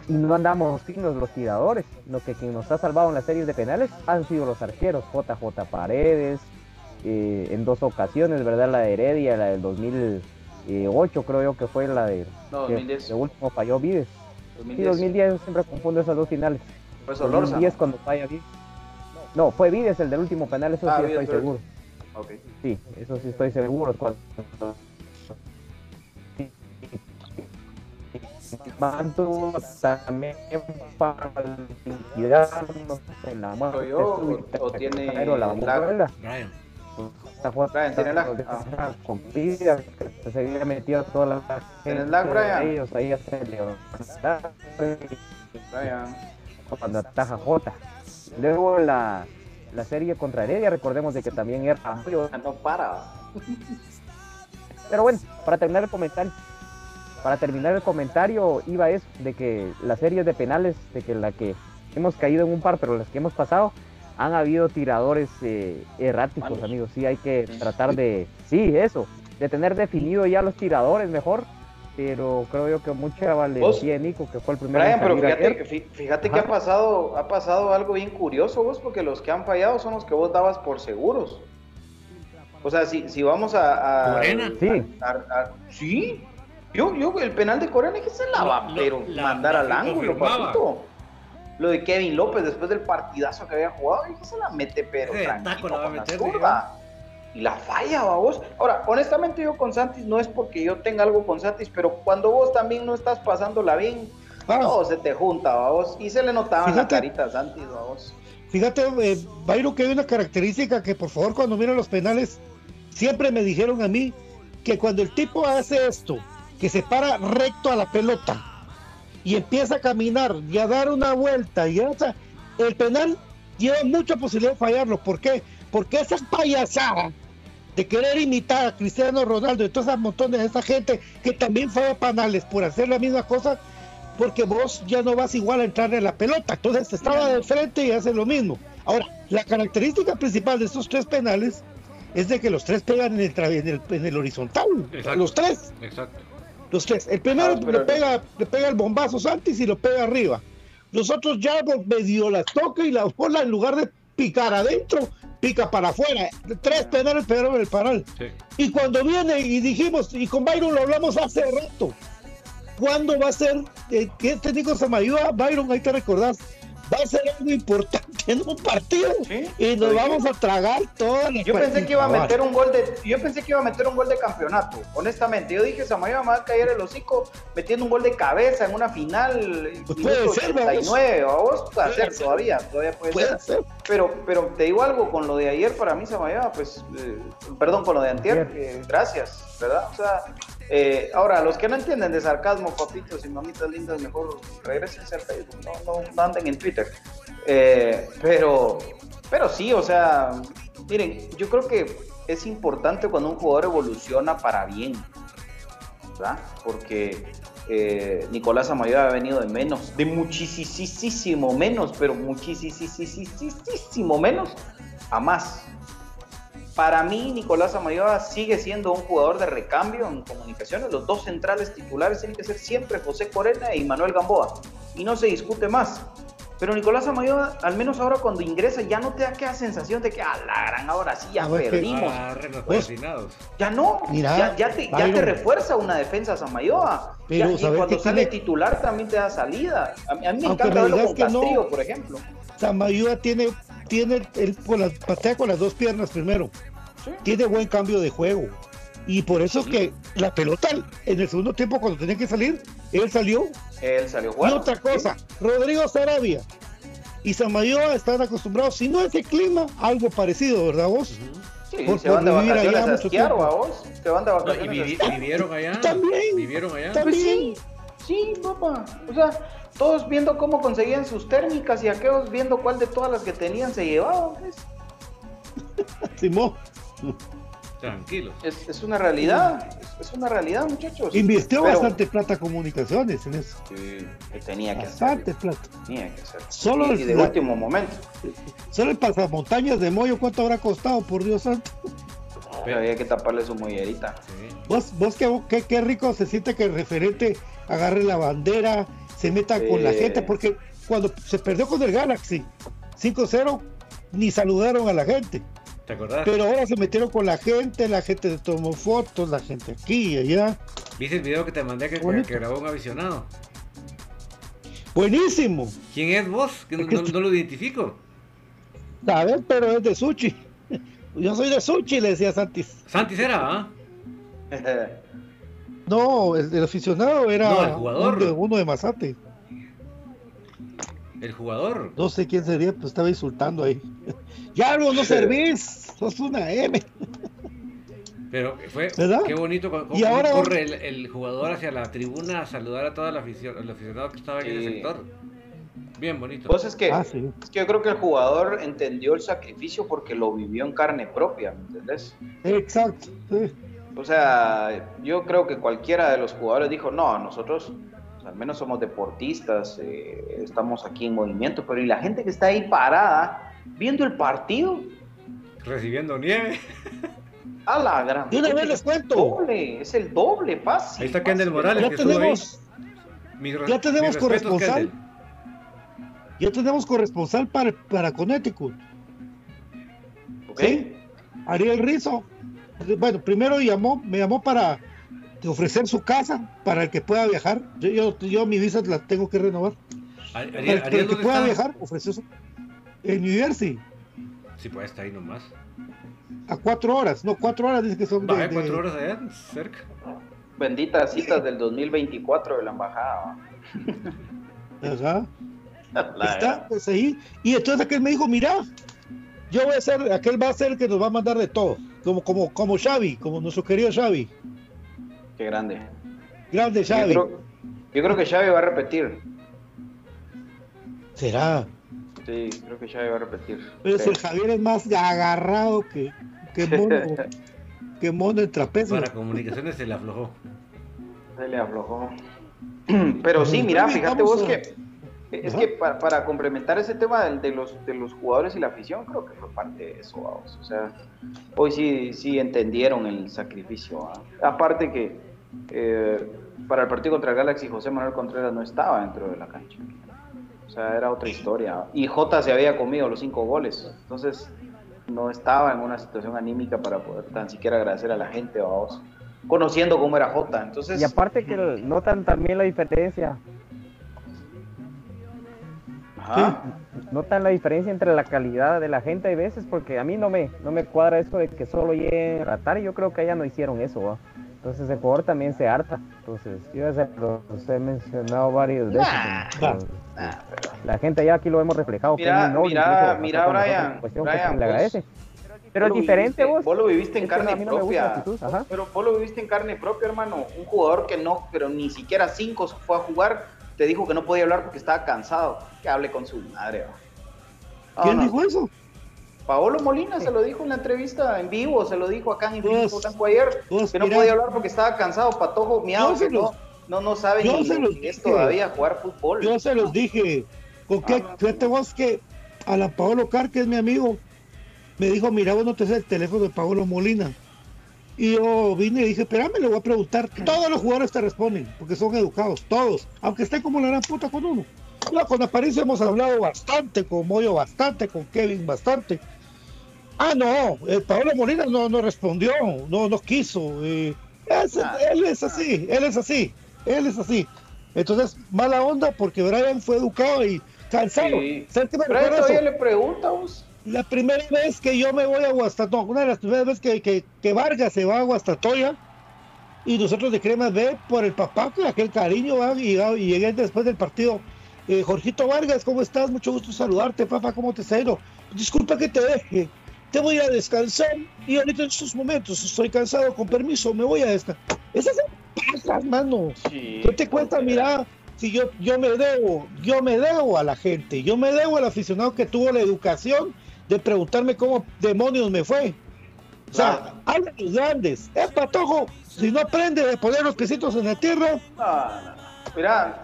Y no andamos finos los tiradores. Lo que quien nos ha salvado en las series de penales han sido los arqueros. JJ Paredes, eh, en dos ocasiones, ¿verdad? La de Heredia, la del 2008 creo yo que fue la de... No, que 2010. de último falló Vides. Sí, 2010. 2010, yo siempre confundo esas dos finales. Solorza, 2010 ¿no? cuando falla Vides. No, fue Vides el del último penal, eso Ah, sí Vides estoy seguro. Ok. Sí, eso sí estoy seguro. Cuando... Mantuvo también para liquidarnos en la muerte ¿Soy yo o- o tiene pero la abuela. Brian. Esta fue- Brian, ¿tiene lag? esta con vida, que se había metido toda la ¿Tienes lag, Brian? Ellos ahí a levantar Brian. cuando ataja J. Luego la, la serie contra Heredia, recordemos de que también era. No para. Pero bueno, para terminar el comentario, para terminar el comentario iba eso, de que las series de penales, de que la que hemos caído en un par, pero las que hemos pasado, han habido tiradores eh, erráticos, amigos. Sí, hay que tratar de, sí, eso, de tener definido ya los tiradores mejor. Pero creo yo que mucha valentía Nico, que fue el primero Brian, pero fíjate, que ha pasado, ha pasado algo bien curioso vos, porque los que han fallado son los que vos dabas por seguros. O sea, si, si vamos a, a- Corena. Sí. a- a- sí. Yo, yo, el penal de Corena que se la va, pero la- mandar la- al lo ángulo, papito. Lo de Kevin López después del partidazo que había jugado, y que se la mete, pero tranquilo taco la va a con la meter. Y la falla, vos. Ahora, honestamente yo con Santis no es porque yo tenga algo con Santis, pero cuando vos también no estás pasándola bien, Ah. todo se te junta, vos. Y se le notaba en la carita a Santis, vos. fíjate, eh, Byron, que hay una característica que por favor cuando miran los penales, siempre me dijeron a mí que cuando el tipo hace esto, que se para recto a la pelota y empieza a caminar y a dar una vuelta y o sea, el penal lleva mucha posibilidad de fallarlo. ¿Por qué? Porque esa payasada de querer imitar a Cristiano Ronaldo y todas esas montones de esa gente que también falla penales por hacer la misma cosa, porque vos ya no vas igual a entrar en la pelota. Entonces estaba de frente y hace lo mismo. Ahora, la característica principal de estos tres penales es de que los tres pegan en el, tra- en el, en el horizontal. Exacto. Los tres. Exacto. Los tres. El primero Ah, pero- le, pega, le pega el bombazo Santis y lo pega arriba. Los otros ya medio las toca y la bola en lugar de picar adentro, pica para afuera. Tres penales pegaron el paral. Sí. Y cuando viene y dijimos, y con Byron lo hablamos hace rato, ¿cuándo va a ser eh, que este Nico Samayoa, Byron, ahí te recordás, va a ser algo importante en un partido Sí, y nos lo vamos a tragar todas las Yo pensé que iba a meter un gol de, yo pensé que iba a meter un gol de campeonato, honestamente. Yo dije, Samayoa me va a caer el hocico metiendo un gol de cabeza en una final, Pues puede ser, 89, vamos, puede Puede ser ser. todavía, todavía puede, Puede ser. ser. Pero, pero te digo algo, con lo de ayer para mí Samayoa, pues, eh, perdón, con lo de antier, eh, gracias, ¿verdad? O sea, eh, ahora, los que no entienden de sarcasmo, papitos y mamitas lindas, mejor regresen al Facebook, no, anden en Twitter. Eh, pero, pero sí, o sea, miren, yo creo que es importante cuando un jugador evoluciona para bien, ¿verdad? Porque eh, Nicolás Amayoa ha venido de menos, de muchísimo menos, pero muchísimo menos a más. Para mí, Nicolás Amayoa sigue siendo un jugador de recambio en comunicaciones. Los dos centrales titulares tienen que ser siempre José Corena y Manuel Gamboa. Y no se discute más. Pero Nicolás Amayoa, al menos ahora cuando ingresa, ya no te da aquella sensación de que, a la gran, ahora sí ya A perdimos. Fascinados. Ya no, Mira, ya, ya te, ya Byron. te refuerza una defensa Samayoa. Pero, Ya- y ¿sabes cuando sale tiene? titular también te da salida. A mí, a mí me Aunque encanta verlo con que no. Por ejemplo. Samayoa tiene, tiene el, con las, patea con las dos piernas primero. Tiene buen cambio de juego. Y por eso es que la pelota en el segundo tiempo, cuando tenía que salir, él salió. Él salió Y otra cosa, Rodrigo Sarabia y Samayoa están acostumbrados, si no ese clima, algo parecido, ¿verdad vos? Sí, por- se van de vacaciones allá a mucho esquiar, tiempo. ¿va vos? Se van de No, vacaciones y a esquiar. vivieron allá. También. Vivieron allá. También. Pues sí, sí, papá. O sea, todos viendo cómo conseguían sus térmicas y aquellos viendo cuál de todas las que tenían se llevaban. pues. Simón, Tranquilos. Es, es una realidad, es, es una realidad, muchachos. invirtió Pero- bastante plata comunicaciones en eso. Sí, que tenía que Bastante hacerlo. plata. Tenía que hacerlo. Solo y, y de el- último momento. Solo el pasamontañas de Moyo, ¿cuánto habrá costado, por Dios santo? Pero había que taparle su mollerita. Sí. Vos, vos qué, qué, qué rico se siente que el referente agarre la bandera, se meta con la Sí. gente, porque cuando se perdió con el Galaxy 5-0, ni saludaron a la gente. ¿Te acordás? Pero ahora se metieron con la gente, la gente le tomó fotos, la gente aquí y allá. ¿Viste el video que te mandé que, grabó un aficionado? Buenísimo. ¿Quién es vos? Que no, Es que- no- no lo identifico. A ver, pero es de Suchi. Yo soy de Suchi, le decía Santis. Santis era, ¿ah? No, el, el aficionado era No, el jugador. un de- uno de Mazate. El jugador. No sé quién sería, pues estaba insultando ahí. Ya no, no servís, sos una M. Pero fue ¿Verdad? qué bonito cómo Y ahora- corre el, el jugador hacia la tribuna a saludar a toda la afición, el aficionado que estaba en ese Sí. sector. Bien bonito. Vos es que, Ah, sí. es que yo creo que el jugador entendió el sacrificio porque lo vivió en carne propia, ¿me entendés? Exacto. sí. O sea, yo creo que cualquiera de los jugadores dijo, no, nosotros pues, al menos somos deportistas, eh, estamos aquí en movimiento, pero y la gente que está ahí parada viendo el partido, Recibiendo nieve. a la gran... De una vez les cuento. Doble, es el doble, fácil. Ahí está Kendall. Morales. Ya que tenemos, ya tenemos corresponsal. Kendall. ya tenemos corresponsal para, para Connecticut. ¿Ok? Sí. Ariel Rizo. Bueno, primero llamó, me llamó para ofrecer su casa para el que pueda viajar. Yo, yo, yo mi visa la tengo que renovar. Para Ariel, el, para el que ¿dónde pueda está? viajar, ofreció su. En New Jersey, Sí, pues está ahí nomás. a cuatro horas. No, cuatro horas dice que son de. Bajé de- cuatro horas allá, cerca. Benditas citas del 2024 de la embajada. ¿va? Ajá. Está, pues ahí. Y entonces aquel me dijo, mira, yo voy a ser, aquel va a ser el que nos va a mandar de todo. Como, como, como Xavi, como nuestro querido Xavi. Qué grande. Grande Yo Xavi. creo, yo creo que Xavi va a repetir. Será. Sí, creo que Xavi va a repetir. Pero si Sí. el Javier es más agarrado que, que mono, que mono en trapecio. Para comunicaciones se le aflojó. Se le aflojó. Pero sí, mira, fíjate vos a- que es que para, para complementar ese tema del- de, los, de los jugadores y la afición, creo que fue parte de eso, vamos. O sea, hoy sí, sí entendieron el sacrificio. ¿ah? Aparte que eh, para el partido contra el Galaxy, José Manuel Contreras no estaba dentro de la cancha. O sea, era otra historia. Y Jota se había comido los cinco goles. Entonces, no estaba en una situación anímica para poder tan siquiera agradecer a la gente, vamos. Conociendo cómo era Jota. Entonces, Y aparte que notan también la diferencia, ajá. notan la diferencia entre la calidad de la gente hay veces, porque a mí no me, no me cuadra eso de que solo lleguen a ratar, y yo creo que allá no hicieron eso, ¿va? Entonces el jugador también se harta. Entonces, yo ya se los he mencionado varias veces. entonces, la gente allá aquí lo hemos reflejado. que Mira, noble, mira, mira, Brian, le agradece. Pero es diferente viviste- vos. Vos lo viviste en Es carne no propia. Pero vos lo viviste en carne propia, hermano. Un jugador que no, pero ni siquiera cinco se fue a jugar, te dijo que no podía hablar porque estaba cansado. Que hable con su madre. ¿Quién No, no. dijo eso? Paolo Molina se lo dijo en la entrevista en vivo, se lo dijo acá en Infinito Blanco ayer, vos, que no podía hablar porque estaba cansado, patojo, se que no, los- no, no sabe ni es todavía jugar fútbol. Yo se los dije. ¿Con qué? Ah. Fíjate vos que Alan Paolo Car, que es mi amigo, me dijo, mira, vos no te sé el teléfono de Paolo Molina. Y yo vine y dije, espérame, le voy a preguntar. Todos los jugadores te responden, porque son educados, todos. Aunque estén como la gran puta con uno. Ya con Aparicio hemos hablado bastante, con Moyo bastante, con Kevin bastante. Ah, no, eh, Paolo Molina no, no respondió, no, no quiso. eh, es- él es así, él es así, él es así. Entonces, mala onda porque Brian fue educado y cansado. Sí. ¿Sabes qué me recuerda todavía le pregunta vos. La primera vez que yo me voy a Guastatoya, una de las primeras veces que, que, que Vargas se va a Guastatoya y nosotros de Cremas B por el papá, con aquel cariño, y, y llegué después del partido. Eh, Jorgito Vargas, ¿cómo estás? Mucho gusto saludarte, papá, ¿cómo te está yendo? Disculpa que te deje, te voy a descansar y ahorita en estos momentos estoy cansado, con permiso, me voy a descansar. Esas son pasas, mano. Sí, ¿Qué te cuenta? Mira, si yo, yo me debo, yo me debo a la gente, yo me debo al aficionado que tuvo la educación de preguntarme cómo demonios me fue. O sea, Claro. de los grandes. Es patojo, si no aprende de poner los piecitos en la tierra, No, no, no. Mira,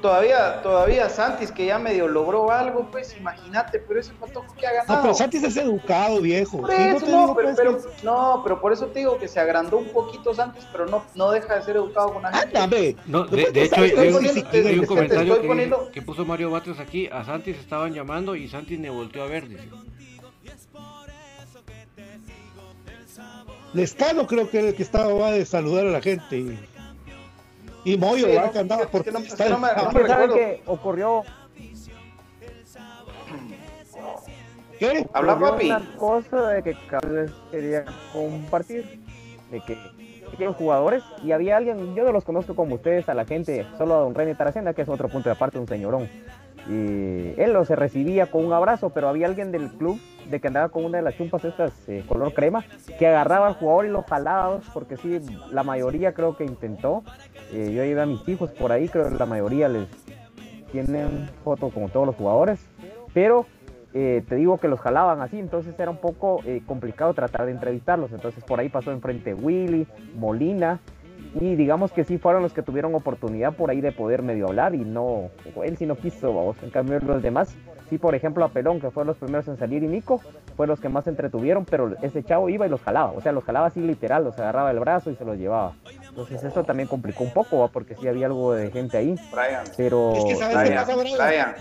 todavía, todavía Santis que ya medio logró algo, pues imagínate, pero ese patojo que ha ganado. pero Santis es educado, viejo. Por no eso, te no, digo, pero, pues, pero- no, pero por eso te digo que se agrandó un poquito Santis, pero no, no deja de ser educado con la gente. Ándame. No, de, de hecho, hay, hay un, poniendo- hay un te- te comentario estoy que, poniendo- que puso Mario Batres aquí. A Santis estaban llamando y Santis me volteó a ver. Dice. Lescano creo que era el que estaba va de saludar a la gente. Y, y Moyo, Sí, va, no, que andaba por que no- es está que no no ah, me ¿Saben recuerdo. qué ocurrió? ¿Qué? Habla, papi. Una cosa de que Carlos quería compartir, de que quieren jugadores y había alguien, yo no los conozco como ustedes, a la gente, solo a don René Taracena, que es otro punto de aparte, un señorón. Y él lo se recibía con un abrazo, pero había alguien del club de que andaba con una de las chumpas estas eh, color crema, que agarraba al jugador y lo jalaba, porque sí, la mayoría creo que intentó. Eh, yo llevé a mis hijos por ahí, creo que la mayoría les tienen foto como todos los jugadores, pero eh, te digo que los jalaban así, entonces era un poco eh, complicado tratar de entrevistarlos. Entonces por ahí pasó enfrente Willy, Molina, y digamos que sí fueron los que tuvieron oportunidad por ahí de poder medio hablar y no, él sí no quiso, vamos. En cambio los demás, sí por ejemplo a Pelón, que fueron los primeros en salir, y Nico, fueron los que más se entretuvieron, pero ese chavo iba y los jalaba, o sea, los jalaba así literal, los agarraba el brazo y se los llevaba. Entonces eso también complicó un poco, ¿va? porque sí había algo de gente ahí, Brian, pero... Es que ¿sabes qué Brian, pasa, Brian? Brian,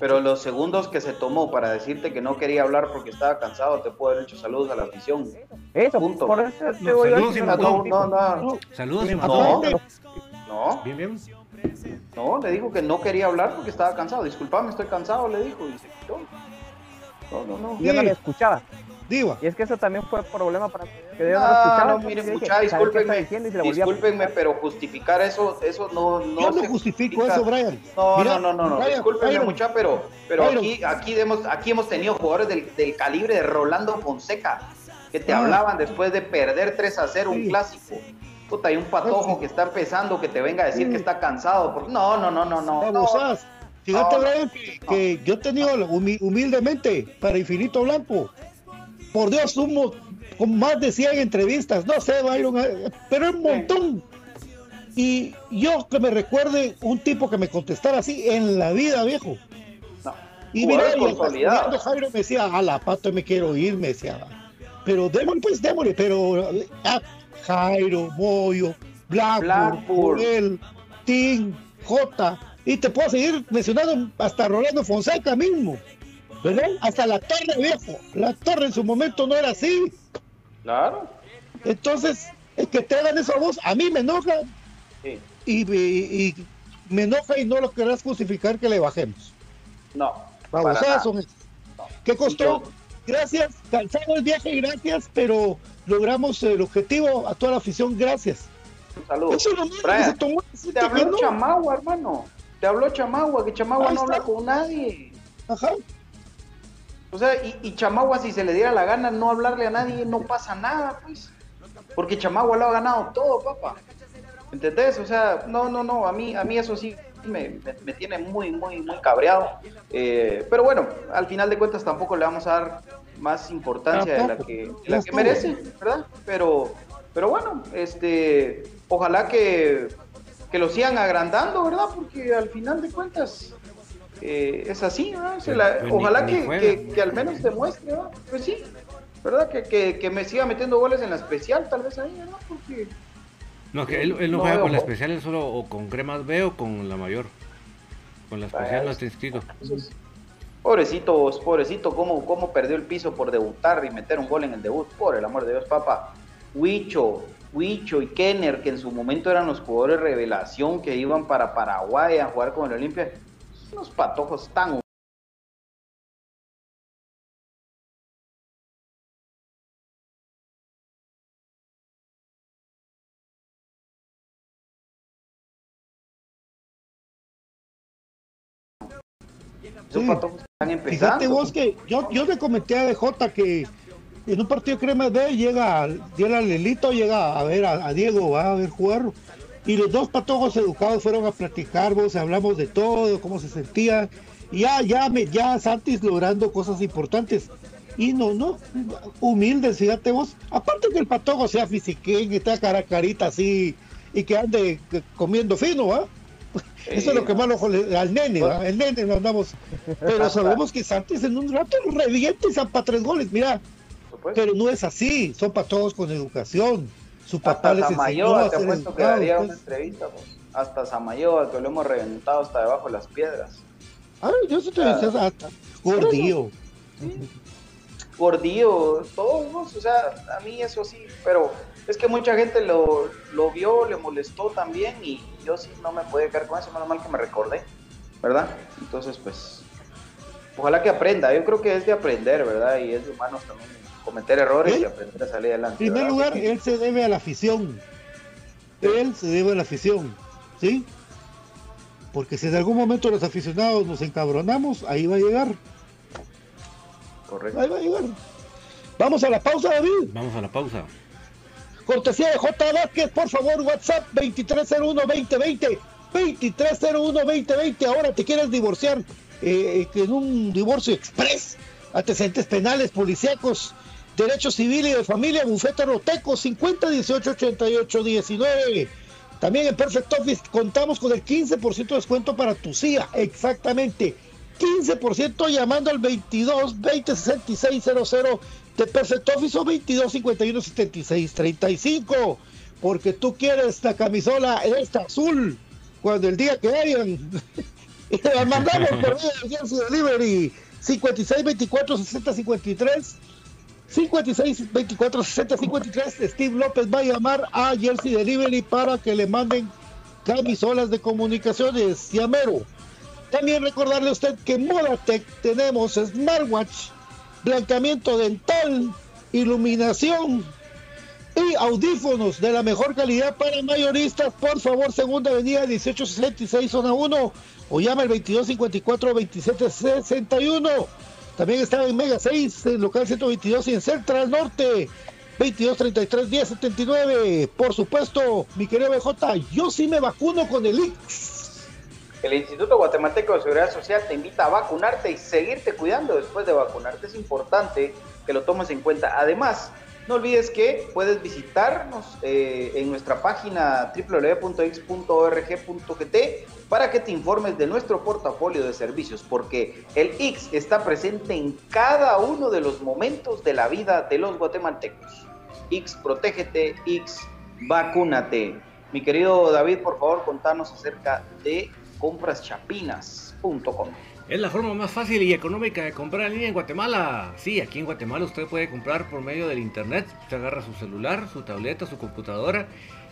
pero los segundos que se tomó para decirte que no quería hablar porque estaba cansado, te puedo haber hecho saludos a la afición. Eso, Punto. por eso te No, voy a saludos decir y una No, no, no, Saludos y No. mató. no, Bien, bien. no, le dijo que no quería hablar porque estaba cansado. Disculpame, estoy cansado, le dijo y se quitó. No, no, no. Yo no le escuchaba. Diva. Y es que eso también fue problema para que No, yo no lo escuchaba. no, porque miren, dije, mucha, ¿sabe qué está discúlpenme, a discúlpenme, pero justificar eso, eso no, no Yo no se justifico justifica. eso, Brian. No, Mira, no, no, no, no, Brian, discúlpenme Byron, mucha, pero, pero Byron. aquí, aquí, hemos, aquí hemos tenido jugadores del, del calibre de Rolando Fonseca, que te Ah. hablaban después de perder 3 a 0 un Sí. clásico. Puta, hay un patojo que está empezando que te venga a decir Sí. que está cansado. porque- No, no, no, no, no. no. Fíjate, No, no. Brian, que, que yo he tenido humildemente para Infinito Blanco. Por Dios, sumo con más de 100 entrevistas. No sé, Byron, pero un montón. Y yo que me recuerde un tipo que me contestara así en la vida, viejo. No. Y mira, y Jairo me decía, a la pato me quiero ir, me decía. pero démosle, pues démosle, pero ah, Jairo, Moyo. Joel, Tim, J, y te puedo seguir mencionando hasta Rolando Fonseca mismo, ¿verdad? Hasta la torre, viejo. La torre en su momento no era así. Claro. Entonces, el que te hagan eso a vos, a mí me enoja Sí. y, y- y me enoja y no lo querrás justificar que le bajemos. No. nada. son esas. ¿Qué costó? Yo- Gracias, cansado el viaje, gracias, pero logramos el objetivo a toda la afición, gracias. Un saludo. Eso es lo mismo que se tomó, Te habló no. Chamagua, hermano. Te habló Chamagua, que Chamagua Ahí no está. habla con nadie. Ajá. O sea, y, y Chamagua, si se le diera la gana no hablarle a nadie, no pasa nada, pues. Porque Chamagua lo ha ganado todo, papá. ¿Entendés? O sea, no, no, no, a mí, a mí eso sí me, me- me tiene muy, muy, muy cabreado. Eh, pero bueno, al final de cuentas tampoco le vamos a dar más importancia de la que, de la que merece, ¿verdad? Pero, pero bueno, este, ojalá que, que lo sigan agrandando, ¿verdad? Porque al final de cuentas eh, es así, la- Pues ojalá que, que- que al menos demuestre, ¿verdad? Pues sí, ¿verdad? Que, que, que me siga metiendo goles en la especial, tal vez ahí, ¿verdad? Porque No, que él, él no, No juega con la especial, él solo o con cremas B o con la mayor. Con la especial no está inscrito. Pobrecito, pobrecito, cómo, cómo perdió el piso por debutar y meter un gol en el debut. Por el amor de Dios, papá. Huicho, Huicho y Kenner, que en su momento eran los jugadores revelación que iban para Paraguay a jugar con el Olimpia. Unos patojos tan Sí. patojos están empezando. Fíjate vos que yo, yo le comenté a DJ que en un partido de Crema B llega, llega Lelito, llega a ver a, a Diego, va a ver jugar. Y los dos patojos educados fueron a platicar, vos hablamos de todo, cómo se sentía. Y ya, ya, me, ya Santis logrando cosas importantes. Y no, no, humildes, fíjate vos. Aparte que el patojo sea fisiquén, que está cara carita así y que ande eh, comiendo fino, ¿va? Eso es lo que más lo jode al nene, ¿va? El nene lo andamos. Pero sabemos que Santos en un rato revienta y zampa tres goles, mira. Pero no es así, son para todos con educación. Su papá Hasta les enseñó a Samayoa te ser apuesto que daría pues. una entrevista, pues. Hasta Samayoa, que lo hemos reventado hasta debajo de las piedras. Ay, yo sí te decía, hasta gordillo. Gordillo, todos, o sea, a mí eso sí, pero es que mucha gente lo, lo vio, le molestó también y yo sí no me podía quedar con eso, menos mal que me recordé, ¿verdad? Entonces, pues, ojalá que aprenda, yo creo que es de aprender, ¿verdad? Y es de humanos también cometer errores ¿Eh? y aprender a salir adelante. En primer ¿verdad? lugar, él se debe a la afición. Él se debe a la afición, ¿sí? Porque si en algún momento los aficionados nos encabronamos, ahí va a llegar. Correcto. Ahí va a llegar. Vamos a la pausa, David. Vamos a la pausa. Cortesía de J. Vázquez, por favor, WhatsApp 2301-2020. 2301-2020. Ahora te quieres divorciar eh, en un divorcio express. Antecedentes penales, policíacos, derecho civil y de familia, bufete roteco 50 18 88 19. También en Perfect Office contamos con el 15% de descuento para tu CIA. Exactamente. 15% llamando al 22 20 66 00 de Perfect Office o 22 51 76 35 porque tú quieres la camisola esta azul cuando el día que te la mandamos por medio de Delivery 56 24 60 53 56 24 60 53 Steve López va a llamar a Jersey Delivery para que le manden camisolas de comunicaciones Llamero también recordarle a usted que en Modatech tenemos smartwatch blanqueamiento dental, iluminación y audífonos de la mejor calidad para mayoristas. Por favor, segunda avenida 1866, zona 1 o llama al 2254-2761. También está en Mega 6, en local 122 y en Central Norte. 2233-1079. Por supuesto, mi querido BJ, yo sí me vacuno con el IX. El Instituto Guatemalteco de Seguridad Social te invita a vacunarte y seguirte cuidando después de vacunarte. Es importante que lo tomes en cuenta. Además, no olvides que puedes visitarnos eh, en nuestra página www.x.org.gt para que te informes de nuestro portafolio de servicios, porque el X está presente en cada uno de los momentos de la vida de los guatemaltecos. X, protégete, X, vacúnate. Mi querido David, por favor, contanos acerca de compraschapinas.com. Es la forma más fácil y económica de comprar en línea en Guatemala. Sí, aquí en Guatemala usted puede comprar por medio del internet. Usted agarra su celular, su tableta, su computadora,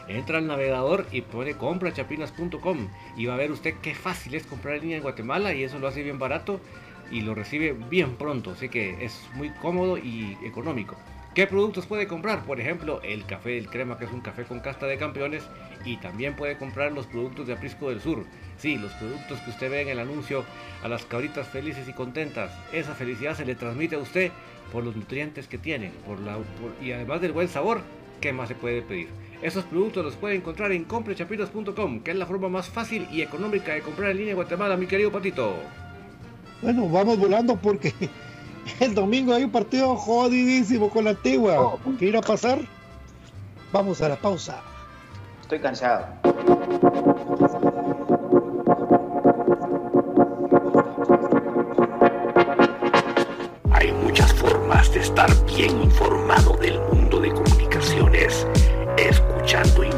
entra al navegador y pone comprachapinas.com y va a ver usted qué fácil es comprar en línea en Guatemala y eso lo hace bien barato y lo recibe bien pronto. Así que es muy cómodo y económico. ¿Qué productos puede comprar? Por ejemplo, el café del crema, que es un café con casta de campeones, y también puede comprar los productos de Aprisco del Sur. Sí, los productos que usted ve en el anuncio a las cabritas felices y contentas. Esa felicidad se le transmite a usted por los nutrientes que tiene por la, y además del buen sabor, ¿qué más se puede pedir? Esos productos los puede encontrar en comprechapinos.com, que es la forma más fácil y económica de comprar en línea en Guatemala, mi querido Patito. Bueno, vamos volando porque el domingo hay un partido jodidísimo con la antigua. ¿Qué irá a pasar? Vamos a la pausa. Estoy cansado. Hay muchas formas de estar bien informado del mundo de comunicaciones escuchando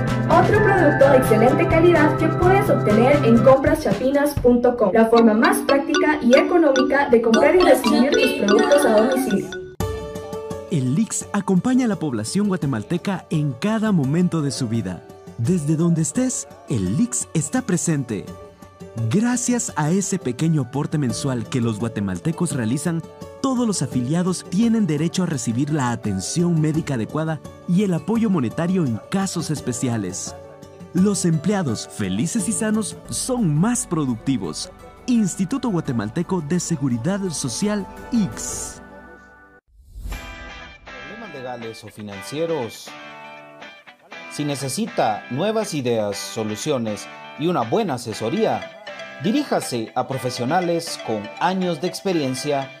Otro producto de excelente calidad que puedes obtener en compraschapinas.com, la forma más práctica y económica de comprar y recibir tus productos a domicilio. El LIX acompaña a la población guatemalteca en cada momento de su vida. Desde donde estés, el LIX está presente. Gracias a ese pequeño aporte mensual que los guatemaltecos realizan, todos los afiliados tienen derecho a recibir la atención médica adecuada y el apoyo monetario en casos especiales. Los empleados felices y sanos son más productivos. Instituto Guatemalteco de Seguridad Social X. Problemas legales o financieros. Si necesita nuevas ideas, soluciones y una buena asesoría, diríjase a profesionales con años de experiencia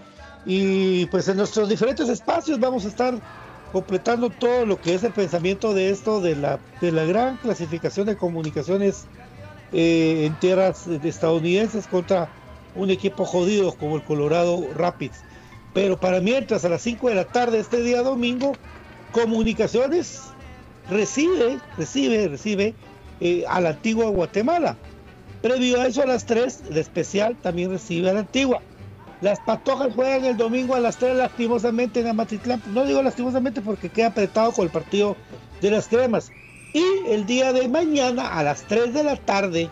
Y pues en nuestros diferentes espacios vamos a estar completando todo lo que es el pensamiento de esto, de la, de la gran clasificación de comunicaciones eh, en tierras estadounidenses contra un equipo jodido como el Colorado Rapids. Pero para mientras, a las 5 de la tarde, este día domingo, Comunicaciones recibe, recibe, recibe eh, a la antigua Guatemala. Previo a eso, a las 3, de especial también recibe a la antigua. Las Patojas juegan el domingo a las 3 lastimosamente en Amatitlán. No digo lastimosamente porque queda apretado con el partido de las cremas. Y el día de mañana a las 3 de la tarde,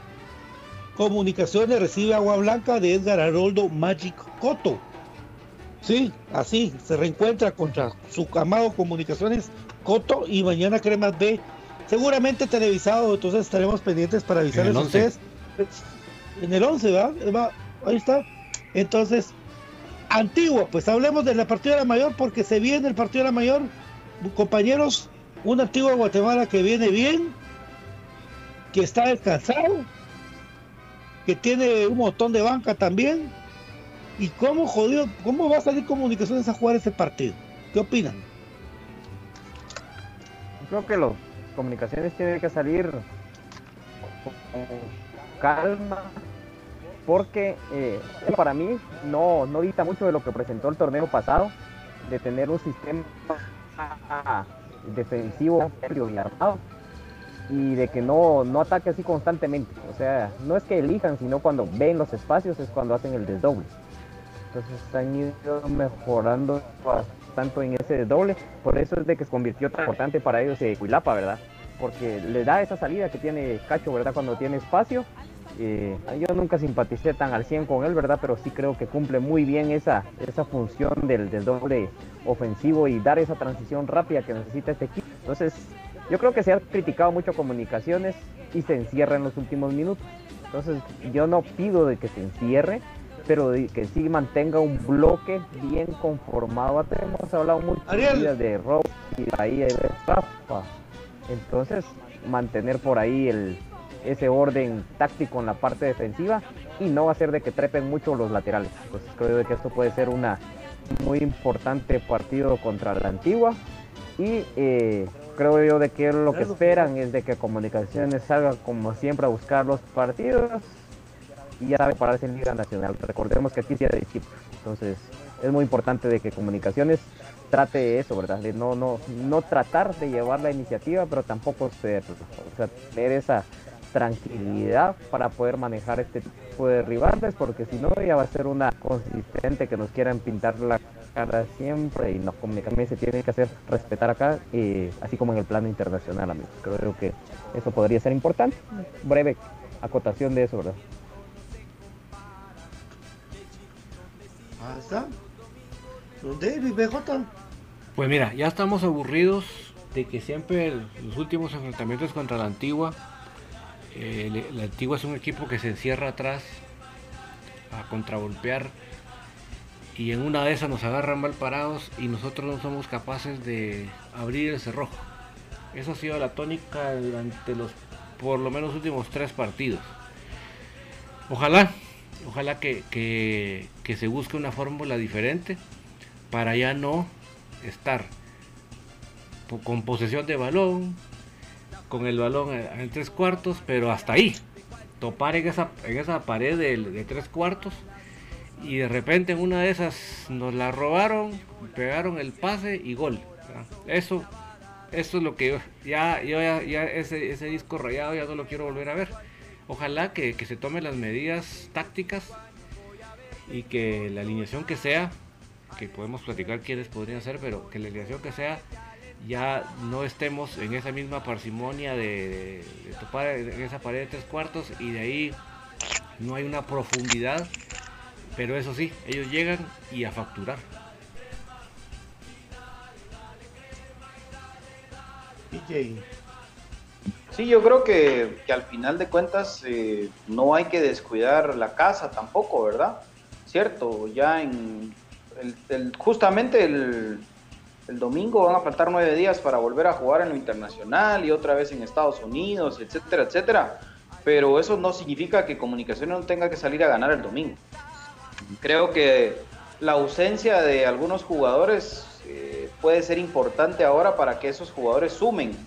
Comunicaciones recibe Agua Blanca de Edgar Haroldo Magic Coto. Sí, así, se reencuentra contra su amado Comunicaciones Coto y mañana Cremas B. Seguramente televisado, entonces estaremos pendientes para avisarles a ustedes. En el 11, ¿verdad? Ahí está. Entonces, Antigua, pues hablemos de la partida de la mayor porque se viene el partido de la mayor, compañeros, una antigua Guatemala que viene bien, que está descansado, que tiene un montón de banca también. ¿Y cómo jodido, cómo va a salir comunicaciones a jugar ese partido? ¿Qué opinan? Creo que los comunicaciones tienen que salir con calma, porque eh, para mí no, no dista mucho de lo que presentó el torneo pasado, de tener un sistema defensivo y armado y de que no, no ataque así constantemente. O sea, no es que elijan, sino cuando ven los espacios es cuando hacen el desdoble. Entonces han ido mejorando tanto en ese desdoble. Por eso es de que se convirtió tan importante para ellos eh, Cuilapa, ¿verdad? Porque le da esa salida que tiene Cacho, ¿verdad? Cuando tiene espacio eh, yo nunca simpaticé tan al 100 con él, ¿verdad? Pero sí creo que cumple muy bien esa, esa función del, doble ofensivo y dar esa transición rápida que necesita este equipo. Entonces, yo creo que se ha criticado mucho comunicaciones y se encierra en los últimos minutos. Entonces, yo no pido de que se encierre, pero de que sí mantenga un bloque bien conformado. Hemos hablado mucho de Rob y ahí de Rafa. Entonces, mantener por ahí el, ese orden táctico en la parte defensiva y no va a ser de que trepen mucho los laterales. Entonces creo que esto puede ser una muy importante partido contra la antigua y eh, creo yo de que lo que esperan es de que Comunicaciones salga como siempre a buscar los partidos y ya sabe pararse en Liga Nacional. Recordemos que aquí sí hay equipo, entonces es muy importante de que Comunicaciones trate eso, ¿verdad? De no, no, no tratar de llevar la iniciativa, pero tampoco ser, o sea, tener esa tranquilidad para poder manejar este tipo de rivales, porque si no ya va a ser una consistente que nos quieran pintar la cara siempre y nos comunican se tiene que hacer respetar acá, eh, así como en el plano internacional, amigos. Creo que eso podría ser importante. Breve acotación de eso, ¿verdad? está. BJ. Pues mira, ya estamos aburridos de que siempre los últimos enfrentamientos contra la antigua la Antigua es un equipo que se encierra atrás a contragolpear y en una de esas nos agarran mal parados y nosotros no somos capaces de abrir el cerrojo. Eso ha sido la tónica durante los por lo menos últimos tres partidos. Ojalá, ojalá que, que se busque una fórmula diferente para ya no estar con posesión de balón, con el balón en tres cuartos, pero hasta ahí. topar en esa, en esa pared de, de tres cuartos y de repente en una de esas nos la robaron, pegaron el pase y gol. Eso, eso es lo que yo, ya, yo ya, ya ese, ese disco rayado ya no lo quiero volver a ver. Ojalá que, que se tomen las medidas tácticas y que la alineación que sea, que podemos platicar quiénes podrían ser, pero que la alineación que sea ya no estemos en esa misma parsimonia de, de- de topar en esa pared de tres cuartos y de ahí no hay una profundidad, pero eso sí, ellos llegan y a facturar. DJ. Sí, yo creo que, que al final de cuentas eh, no hay que descuidar la casa tampoco, ¿verdad? Cierto, ya en el- el- justamente el, el domingo van a faltar nueve días para volver a jugar en lo internacional y otra vez en Estados Unidos, etcétera, etcétera. Pero eso no significa que Comunicaciones no tenga que salir a ganar el domingo. Creo que la ausencia de algunos jugadores eh, puede ser importante ahora para que esos jugadores sumen,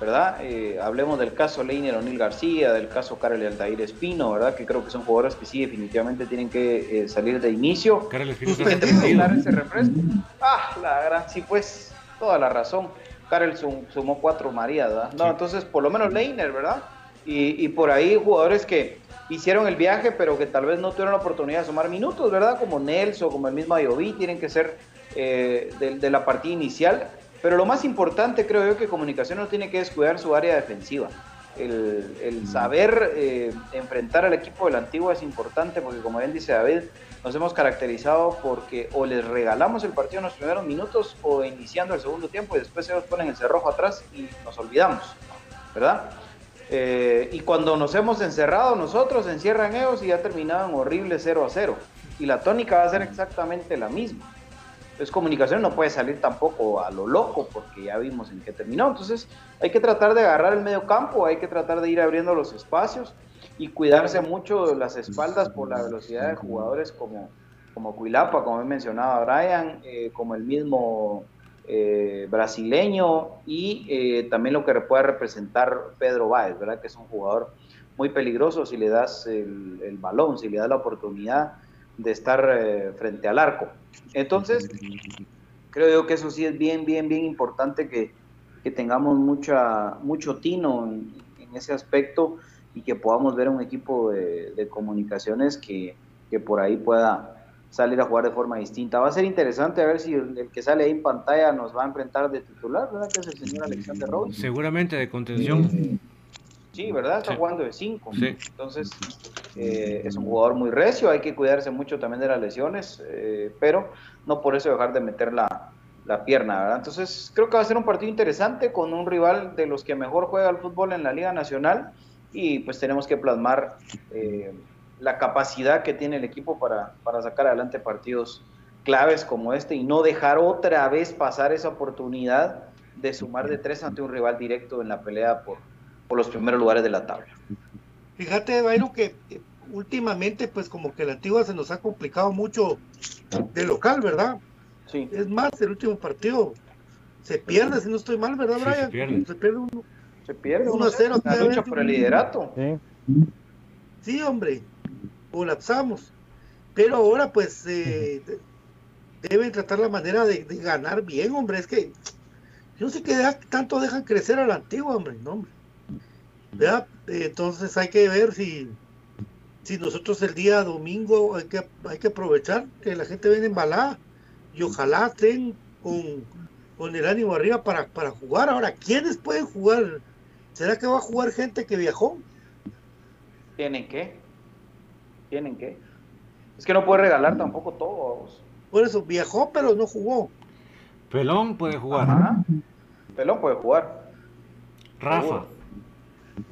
¿verdad? Eh, hablemos del caso Leiner O'Neill García, del caso Karel Altair Espino, ¿verdad? Que creo que son jugadores que sí definitivamente tienen que eh, salir de inicio. Karel Espino dar ese refresco. Ah, la gran, sí, pues, toda la razón. Karel sum- sumó cuatro Marías, ¿verdad? No, entonces por lo menos Leiner, ¿verdad? Y, y por ahí jugadores que hicieron el viaje, pero que tal vez no tuvieron la oportunidad de sumar minutos, ¿verdad? Como Nelson, como el mismo Ayoví, tienen que ser eh, de, de la partida inicial. Pero lo más importante, creo yo, que Comunicación no tiene que descuidar su área defensiva. El, el saber eh, enfrentar al equipo del antiguo es importante porque, como bien dice David, nos hemos caracterizado porque o les regalamos el partido en los primeros minutos o iniciando el segundo tiempo y después ellos ponen el cerrojo atrás y nos olvidamos, ¿verdad? Eh, y cuando nos hemos encerrado nosotros, encierran ellos y ya terminaban horrible 0 a 0. Y la tónica va a ser exactamente la misma. Entonces comunicación no puede salir tampoco a lo loco porque ya vimos en qué terminó. Entonces hay que tratar de agarrar el medio campo, hay que tratar de ir abriendo los espacios y cuidarse mucho las espaldas por la velocidad de jugadores como, como Cuilapa, como he mencionado Brian, eh, como el mismo eh, brasileño y eh, también lo que puede representar Pedro Báez, ¿verdad? Que es un jugador muy peligroso si le das el balón, si le das la oportunidad de estar eh, frente al arco. Entonces, creo yo que eso sí es bien, bien, bien importante que, que tengamos mucha, mucho tino en, en, ese aspecto y que podamos ver un equipo de, de comunicaciones que, que, por ahí pueda salir a jugar de forma distinta. Va a ser interesante a ver si el, el que sale ahí en pantalla nos va a enfrentar de titular, ¿verdad? Que es el señor Alexander Rose. Seguramente de contención. Sí. Sí, ¿verdad? Está Sí. jugando de 5. Sí. Entonces, eh, es un jugador muy recio, hay que cuidarse mucho también de las lesiones, eh, pero no por eso dejar de meter la, la pierna, ¿verdad? Entonces, creo que va a ser un partido interesante con un rival de los que mejor juega el fútbol en la Liga Nacional y pues tenemos que plasmar eh, la capacidad que tiene el equipo para, para sacar adelante partidos claves como este y no dejar otra vez pasar esa oportunidad de sumar de tres ante un rival directo en la pelea por, por los primeros lugares de la tabla. Fíjate, Byron, que últimamente, pues como que la antigua se nos ha complicado mucho de local, ¿verdad? Sí. Es más, el último partido se pierde, si no estoy mal, ¿verdad, Sí, Brian? se pierde. Se pierde uno. Se pierde 1 a 0 la cada lucha vez. por el liderato. Sí. Sí, hombre, colapsamos. Pero ahora, pues, eh, de- deben tratar la manera de, de ganar bien, hombre. Es que yo no sé qué deja- tanto dejan crecer a la antigua, hombre, no, hombre. ¿Verdad? Entonces hay que ver si, si nosotros el día domingo hay que, hay que aprovechar que la gente viene embalada y ojalá estén con, con el ánimo arriba para, para jugar. Ahora, ¿quiénes pueden jugar? ¿Será que va a jugar gente que viajó? ¿Tienen que? ¿Tienen que? Es que no puede regalar tampoco todo. vamos. Por eso, viajó, pero no jugó. Pelón puede jugar. Ajá. Pelón puede jugar. Rafa.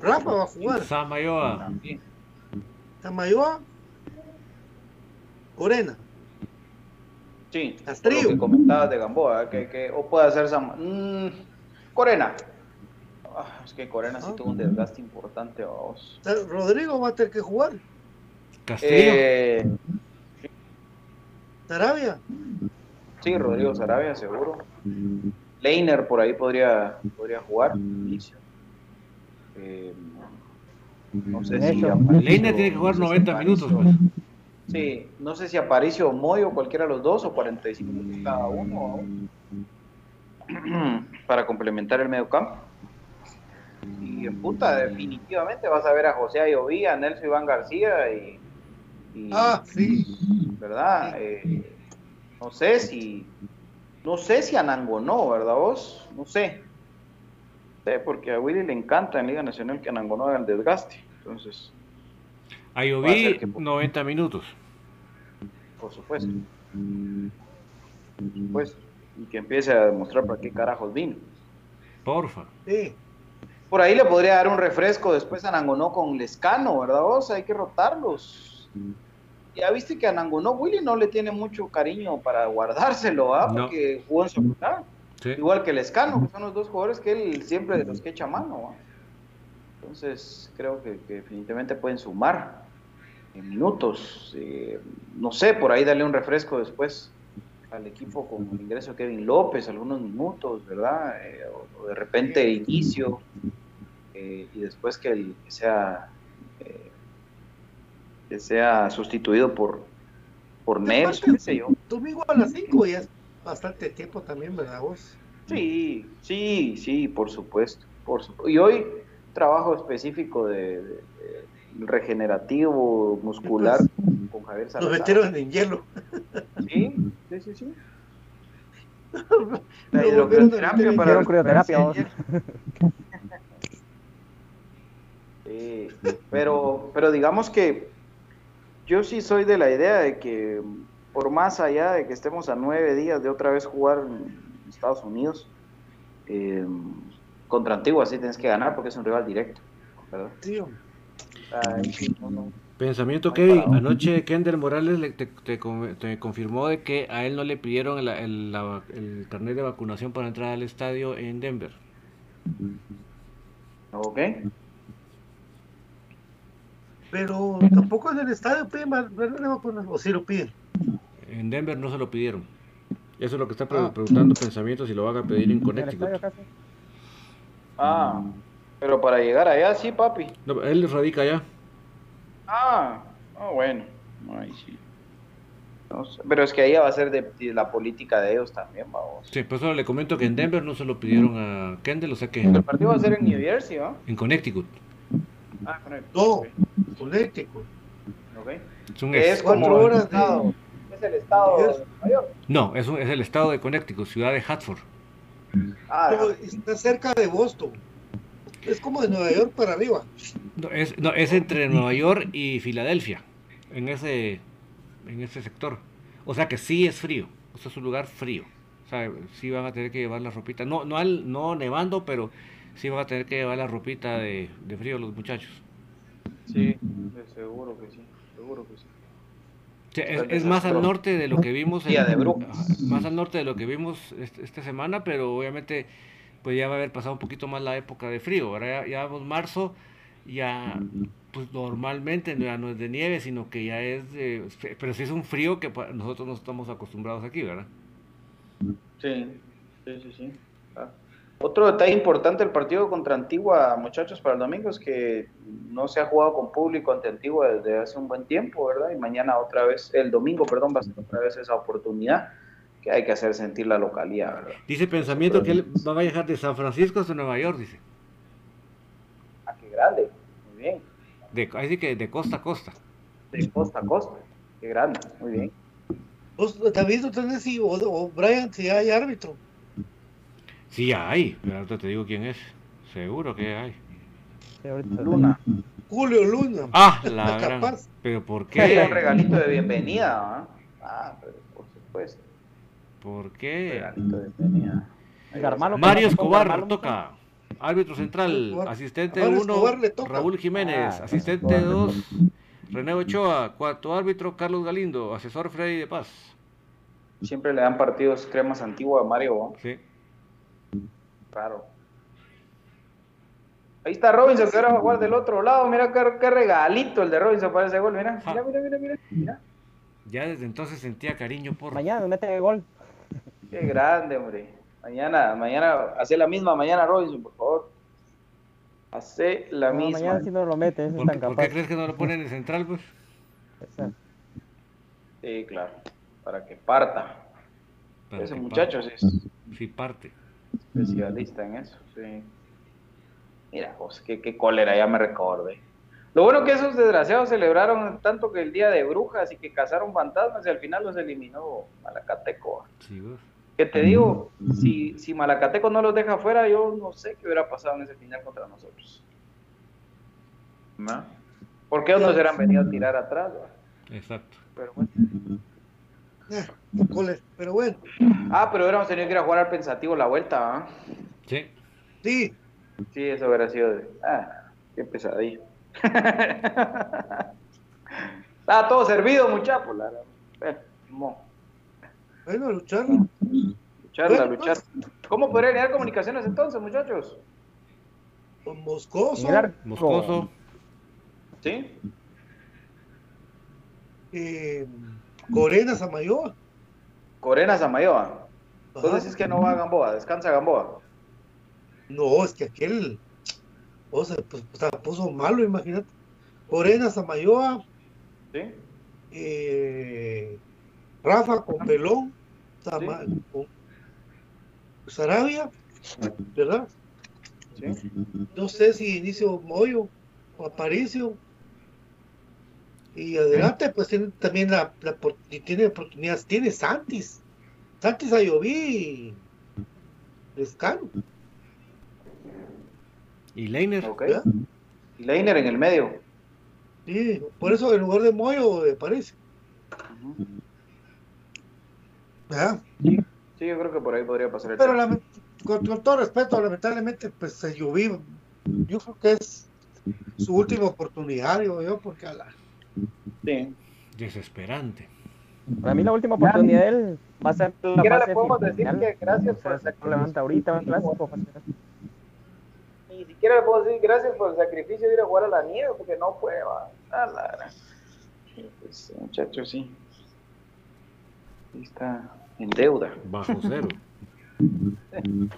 Rafa va a jugar. Samayoa. Tamayoa. Corena. Sí. Castrillo. Lo que comentabas de Gamboa, que, que o puede hacer Sam- mm, Corena. Ah, es que Corena sí Ah. tuvo un desgaste importante. vamos. Rodrigo va a tener que jugar. Castillo. Eh, Sarabia. sí, Rodrigo Sarabia, seguro. Leiner por ahí podría, podría jugar. inicio. Eh, No sé si Leiner tiene que jugar no sé si 90 minutos, pues. Sí, no sé si Aparicio o Moyo, cualquiera de los dos, o 45 minutos cada uno, ¿no? para complementar el medio campo. Y en puta, definitivamente vas a ver a José Ayovía, a Nelson Iván García y, y- Ah, sí. ¿verdad? Eh, no sé si, no sé si Anangonó, ¿verdad vos? No sé. Sé, porque a Willy le encanta en Liga Nacional que Anangonó haga el desgaste. Entonces, Ayoví, que- 90 minutos. por supuesto. Por supuesto. Y que empiece a demostrar para qué carajos vino. Porfa. Sí. Por ahí le podría dar un refresco después a Nangonó con Lescano, ¿verdad vos? Hay que rotarlos. Ya viste que a Nangonó Willy no le tiene mucho cariño para guardárselo, ¿ah? Porque jugó en su lugar. Sí. Igual que Lescano, que son los dos jugadores que él siempre de los que echa mano. Entonces creo que, que definitivamente pueden sumar en minutos. eh, no sé, por ahí darle un refresco después al equipo con el ingreso de Kevin López, algunos minutos, ¿verdad? Eh, o, o de repente inicio eh, y después que, el- que sea eh, que sea sustituido por por Nelson, qué sé yo. Domingo a las 5 ya es bastante tiempo también, ¿verdad vos? Sí, sí, sí, por supuesto, por supuesto. Y hoy trabajo específico de, de- de regenerativo muscular con Javier Nos Salazar. metieron en hielo. Sí, sí, sí, sí. La para crioterapia. Sí, pero, pero digamos que yo sí soy de la idea de que por más allá de que estemos a nueve días de otra vez jugar en Estados Unidos, eh, contra Antigua sí tienes que ganar porque es un rival directo, ¿verdad? Sí, hombre. Ay, sí, no, no. Pensamiento, Kevin. Anoche Kendall Morales le- te, te con- te confirmó de que a él no le pidieron el, el, la- el carnet de vacunación para entrar al estadio en Denver. Ok. Pero tampoco en el estadio piden va- va- va- va- o si lo piden. En Denver no se lo pidieron. Eso es lo que está pre- Ah. preguntando Pensamiento si lo van a pedir en Connecticut. Ah, pero para llegar allá sí, papi. No, él radica allá. Ah, ah, bueno. Ay, sí. No sé, Pero es que ahí va a ser de, de la política de ellos también, vamos. Sí, pues solo le comento que en Denver no se lo pidieron a Kendall, o sea que El partido va a ser en New Jersey, ¿no? en Connecticut. Ah, correcto. No, Ok, Connecticut. ok. Es un es- como horas de- estado. Es el estado de Nueva York. No, es, un- es el estado de Connecticut, ciudad de Hartford. Ah, No, está cerca de Boston. Es como de Nueva York para arriba. No, es, no, es entre Nueva York y Filadelfia, en ese, en ese sector. O sea que sí es frío, o sea, es un lugar frío. O sea, sí van a tener que llevar la ropita, no, no, al, no nevando, pero sí van a tener que llevar la ropita de, de frío los muchachos. sí, seguro que sí, seguro que sí. Sea, es, más al norte de lo que vimos Día de más al norte de lo que vimos este- esta semana, pero obviamente pues ya va a haber pasado un poquito más la época de frío. Ahora ya, ya vamos marzo, ya pues normalmente ya no es de nieve, sino que ya es de, pero sí es un frío que nosotros no estamos acostumbrados aquí, ¿verdad? Sí, sí, sí, sí. Otro detalle importante del partido contra Antigua, muchachos, para el domingo es que no se ha jugado con público ante Antigua desde hace un buen tiempo, ¿verdad? Y mañana otra vez, el domingo, perdón, va a ser otra vez esa oportunidad que hay que hacer sentir la localidad, ¿verdad? Dice Pensamiento que él va a viajar de San Francisco hasta Nueva York, dice. Ah, qué grande, muy bien. De, ahí sí que de costa a costa. De costa a costa, qué grande, muy bien. Vos, David, no tenés si, o, o Brian, si hay árbitro. Sí hay, pero ahorita te digo quién es. Seguro que hay. Luna, Julio Luna. Ah, la gran. Capaz. Pero ¿por que un qué? regalito de bienvenida, ¿ah? Ah, pero por supuesto, ¿Por un qué? regalito de bienvenida. Mario ¿cómo Escobar toca. Árbitro central, Escobar. asistente A Mario 1, Escobar le toca. Raúl Jiménez, Ah, asistente Escobar le 2, René Ochoa, cuarto árbitro, Carlos Galindo, asesor Freddy de Paz. Siempre le dan partidos cremas antiguas a Mario, ¿no? Sí. Claro. Ahí está Robinson, que ahora va a jugar del otro lado. Mira qué, qué regalito el de Robinson para ese gol. Mira, mira, mira, mira, mira. Mira. Ya desde entonces sentía cariño por. Mañana me meten el gol. Qué grande, hombre. Mañana, mañana, hace la misma mañana Robinson, por favor. Hace la No, misma. mañana sí no lo mete, ese es ¿Por, tan por capaz. qué crees que no lo ponen en central, pues? Exacto. Sí, claro. Para que parta. Para Ese que muchacho es Sí parte. Especialista en eso, sí. Mira, José, qué, qué cólera, ya me recordé. Lo bueno que esos desgraciados celebraron tanto que el día de brujas y que cazaron fantasmas y al final los eliminó Malacateco. Sí. Que te digo, si, si Malacateco no los deja afuera, yo no sé qué hubiera pasado en ese final contra nosotros. ¿No? ¿Por qué no se hubieran venido a tirar atrás? Exacto. Pero bueno. Eh. Pero bueno, Ah, pero hubiéramos tenido que ir a jugar al pensativo la vuelta, ¿ah? Sí. sí. Sí, eso hubiera sido de... Ah, qué pesadilla. Estaba todo servido, muchacho. La... Bueno, mo. Bueno, luchar. Lucharla, Bueno, luchar. ¿Cómo podrían llegar comunicaciones entonces, muchachos? Con Moscoso. Moscoso. ¿Sí? eh, Corena, Samayoa. Corena Samayoa. Entonces Ajá. decís que no va a Gamboa, descansa Gamboa. No, es que aquel. O sea, pues, o sea, puso malo, imagínate. Corena, Samayoa, ¿Sí? eh, Rafa con Pelón, Sama- con Sarabia, ¿verdad? ¿Sí? No sé si inicio Moyo o Aparicio. Y adelante, pues tiene también la, la tiene oportunidades. Tiene Santis. Santis Ayoví y Lescano. Y Leiner. Ok. ¿verdad? Y Leiner en el medio. Sí, por eso en lugar de Moyo de Aparicio. ¿verdad? Sí, yo creo que por ahí podría pasar el Pero tema. lament- con, con todo respeto, lamentablemente, pues Ayoví, yo creo que es su última oportunidad, digo yo, porque a la, Sí. Desesperante. Para mí la última oportunidad de él va a ser la siquiera fase le podemos decir final. que gracias por el levanta ahorita, clásico. Ni siquiera le puedo decir gracias por el sacrificio de ir a jugar a la nieve, porque no fue, va. A la Pues, muchacho, sí. Está en deuda. Bajo cero.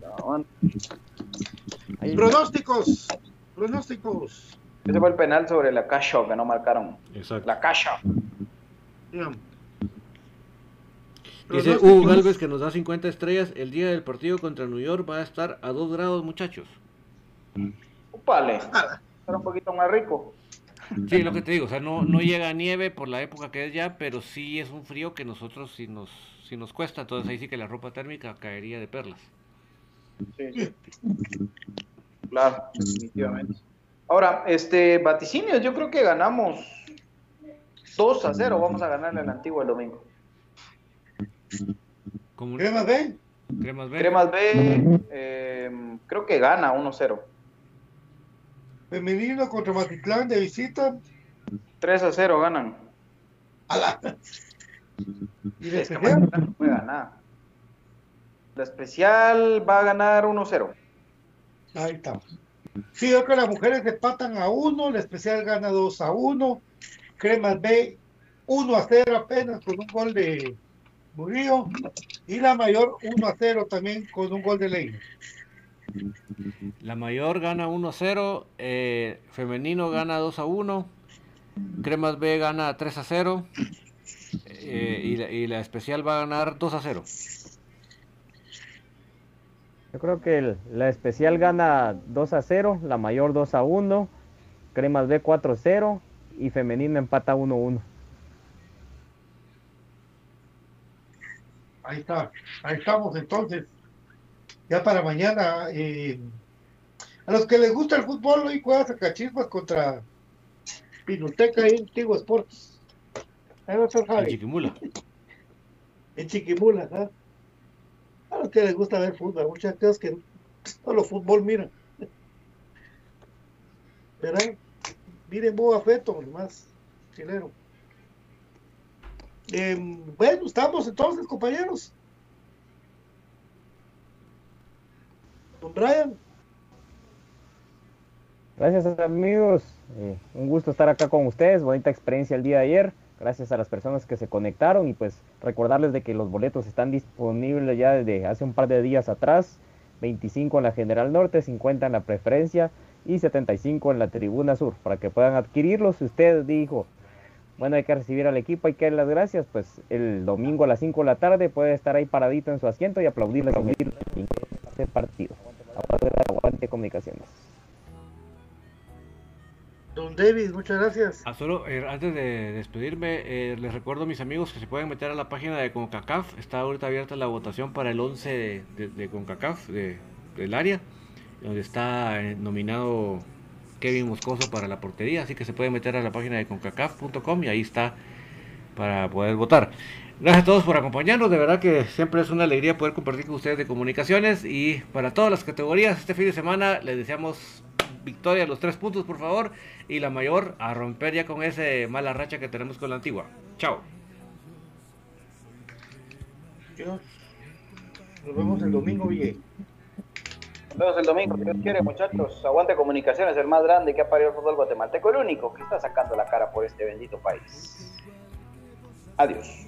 No, Pronósticos, pronósticos. Ese fue el penal sobre la Casho que no marcaron. Exacto. La Casho. Digamos. Dice. Hugo Galvez que nos da 50 estrellas. El día del partido contra New York va a estar a 2 grados, muchachos. Upale. Era un poquito más rico. Sí, lo que te digo, o sea, no, no llega nieve por la época que es ya, pero sí es un frío que nosotros sí nos, sí nos cuesta. Entonces ahí sí que la ropa térmica caería de perlas. Sí, sí. Claro, definitivamente. Ahora, este, vaticinios, yo creo que ganamos 2 a 0. Vamos a ganarle al antiguo el domingo. Como Crema B, cremas B. Cremas B, eh, creo que gana 1-0. femenino contra Matitlán de visita. 3 a 0 ganan. A la... Y de Es que no puede ganar. La especial va a ganar 1-0. Ahí estamos. Sí, creo que las mujeres empatan a uno, la especial gana 2 a 1, Cremas B 1 a 0 apenas con un gol de Murillo y la mayor 1 a 0 también con un gol de Ley. La mayor gana 1-0, eh, femenino gana 2-1, Cremas B gana 3-0 eh, y, la, y la especial va a ganar 2-0. Yo creo que el- la especial gana 2 a 0, la mayor 2 a 1, Cremas B 4 a 0 y femenina empata 1 a 1. Ahí está, ahí estamos entonces. Ya para mañana, eh, a los que les gusta el fútbol, hoy juega Sacachispas contra Pinoteca y Antiguo Sports. Ahí va a estar En Javi, Chiquimula. en Chiquimula, ¿ah? A los que les gusta ver fútbol, muchas cosas que solo fútbol miran. ¿Verdad? Miren Boba Feto, más chileno. Em, bueno, estamos entonces, compañeros. Don Brian, Gracias amigos, eh, un gusto estar acá con ustedes, bonita experiencia el día de ayer, gracias a las personas que se conectaron y pues recordarles de que los boletos están disponibles ya desde hace un par de días atrás 25 en la General Norte, 50 en la Preferencia y 75 en la Tribuna Sur, para que puedan adquirirlos. Si usted dijo, bueno, hay que recibir al equipo, hay que dar las gracias, pues el domingo a las 5 de la tarde puede estar ahí paradito en su asiento y aplaudirle con el partido. Aguante comunicaciones. Don David, muchas gracias. Ah, solo eh, antes de despedirme, eh, les recuerdo a mis amigos que se pueden meter a la página de CONCACAF. Está ahorita abierta la votación para el 11 de, CONCACAF de, del área, donde está eh, nominado Kevin Moscoso para la portería. Así que se pueden meter a la página de CONCACAF.com y ahí está para poder votar. Gracias a todos por acompañarnos. De verdad que siempre es una alegría poder compartir con ustedes de comunicaciones. Y para todas las categorías, este fin de semana les deseamos victoria, los tres puntos, por favor. Y la mayor a romper ya con ese mala racha que tenemos con la antigua. Chao. Dios. Nos vemos el domingo, Ville. Nos vemos el domingo, si Dios quiere, muchachos. Aguante Comunicaciones, el más grande que ha parido el fútbol guatemalteco, el único que está sacando la cara por este bendito país. Adiós.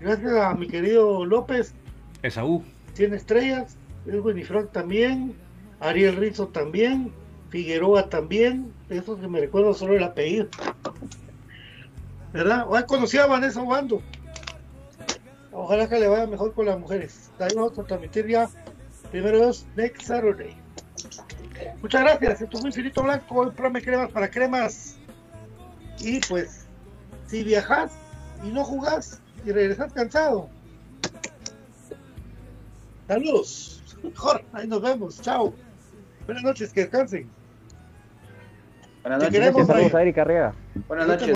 Gracias a mi querido López. Esaú. 100 estrellas. Edwin Frank también. Ariel Rizzo también. Figueroa también. Eso que me recuerdo solo el apellido. ¿Verdad? Hoy conocí a Vanessa Obando. Ojalá que le vaya mejor con las mujeres. Ahí vamos a transmitir ya primero dos next Saturday. Muchas gracias. Esto fue Infinito Blanco, el cremas para cremas. Y pues, si viajas y no jugás y regresas cansado. Saludos. Mejor, ahí nos vemos. Chao. Buenas noches, que descansen. Buenas noches. queremos, a Erika Arriaga. Buenas noches.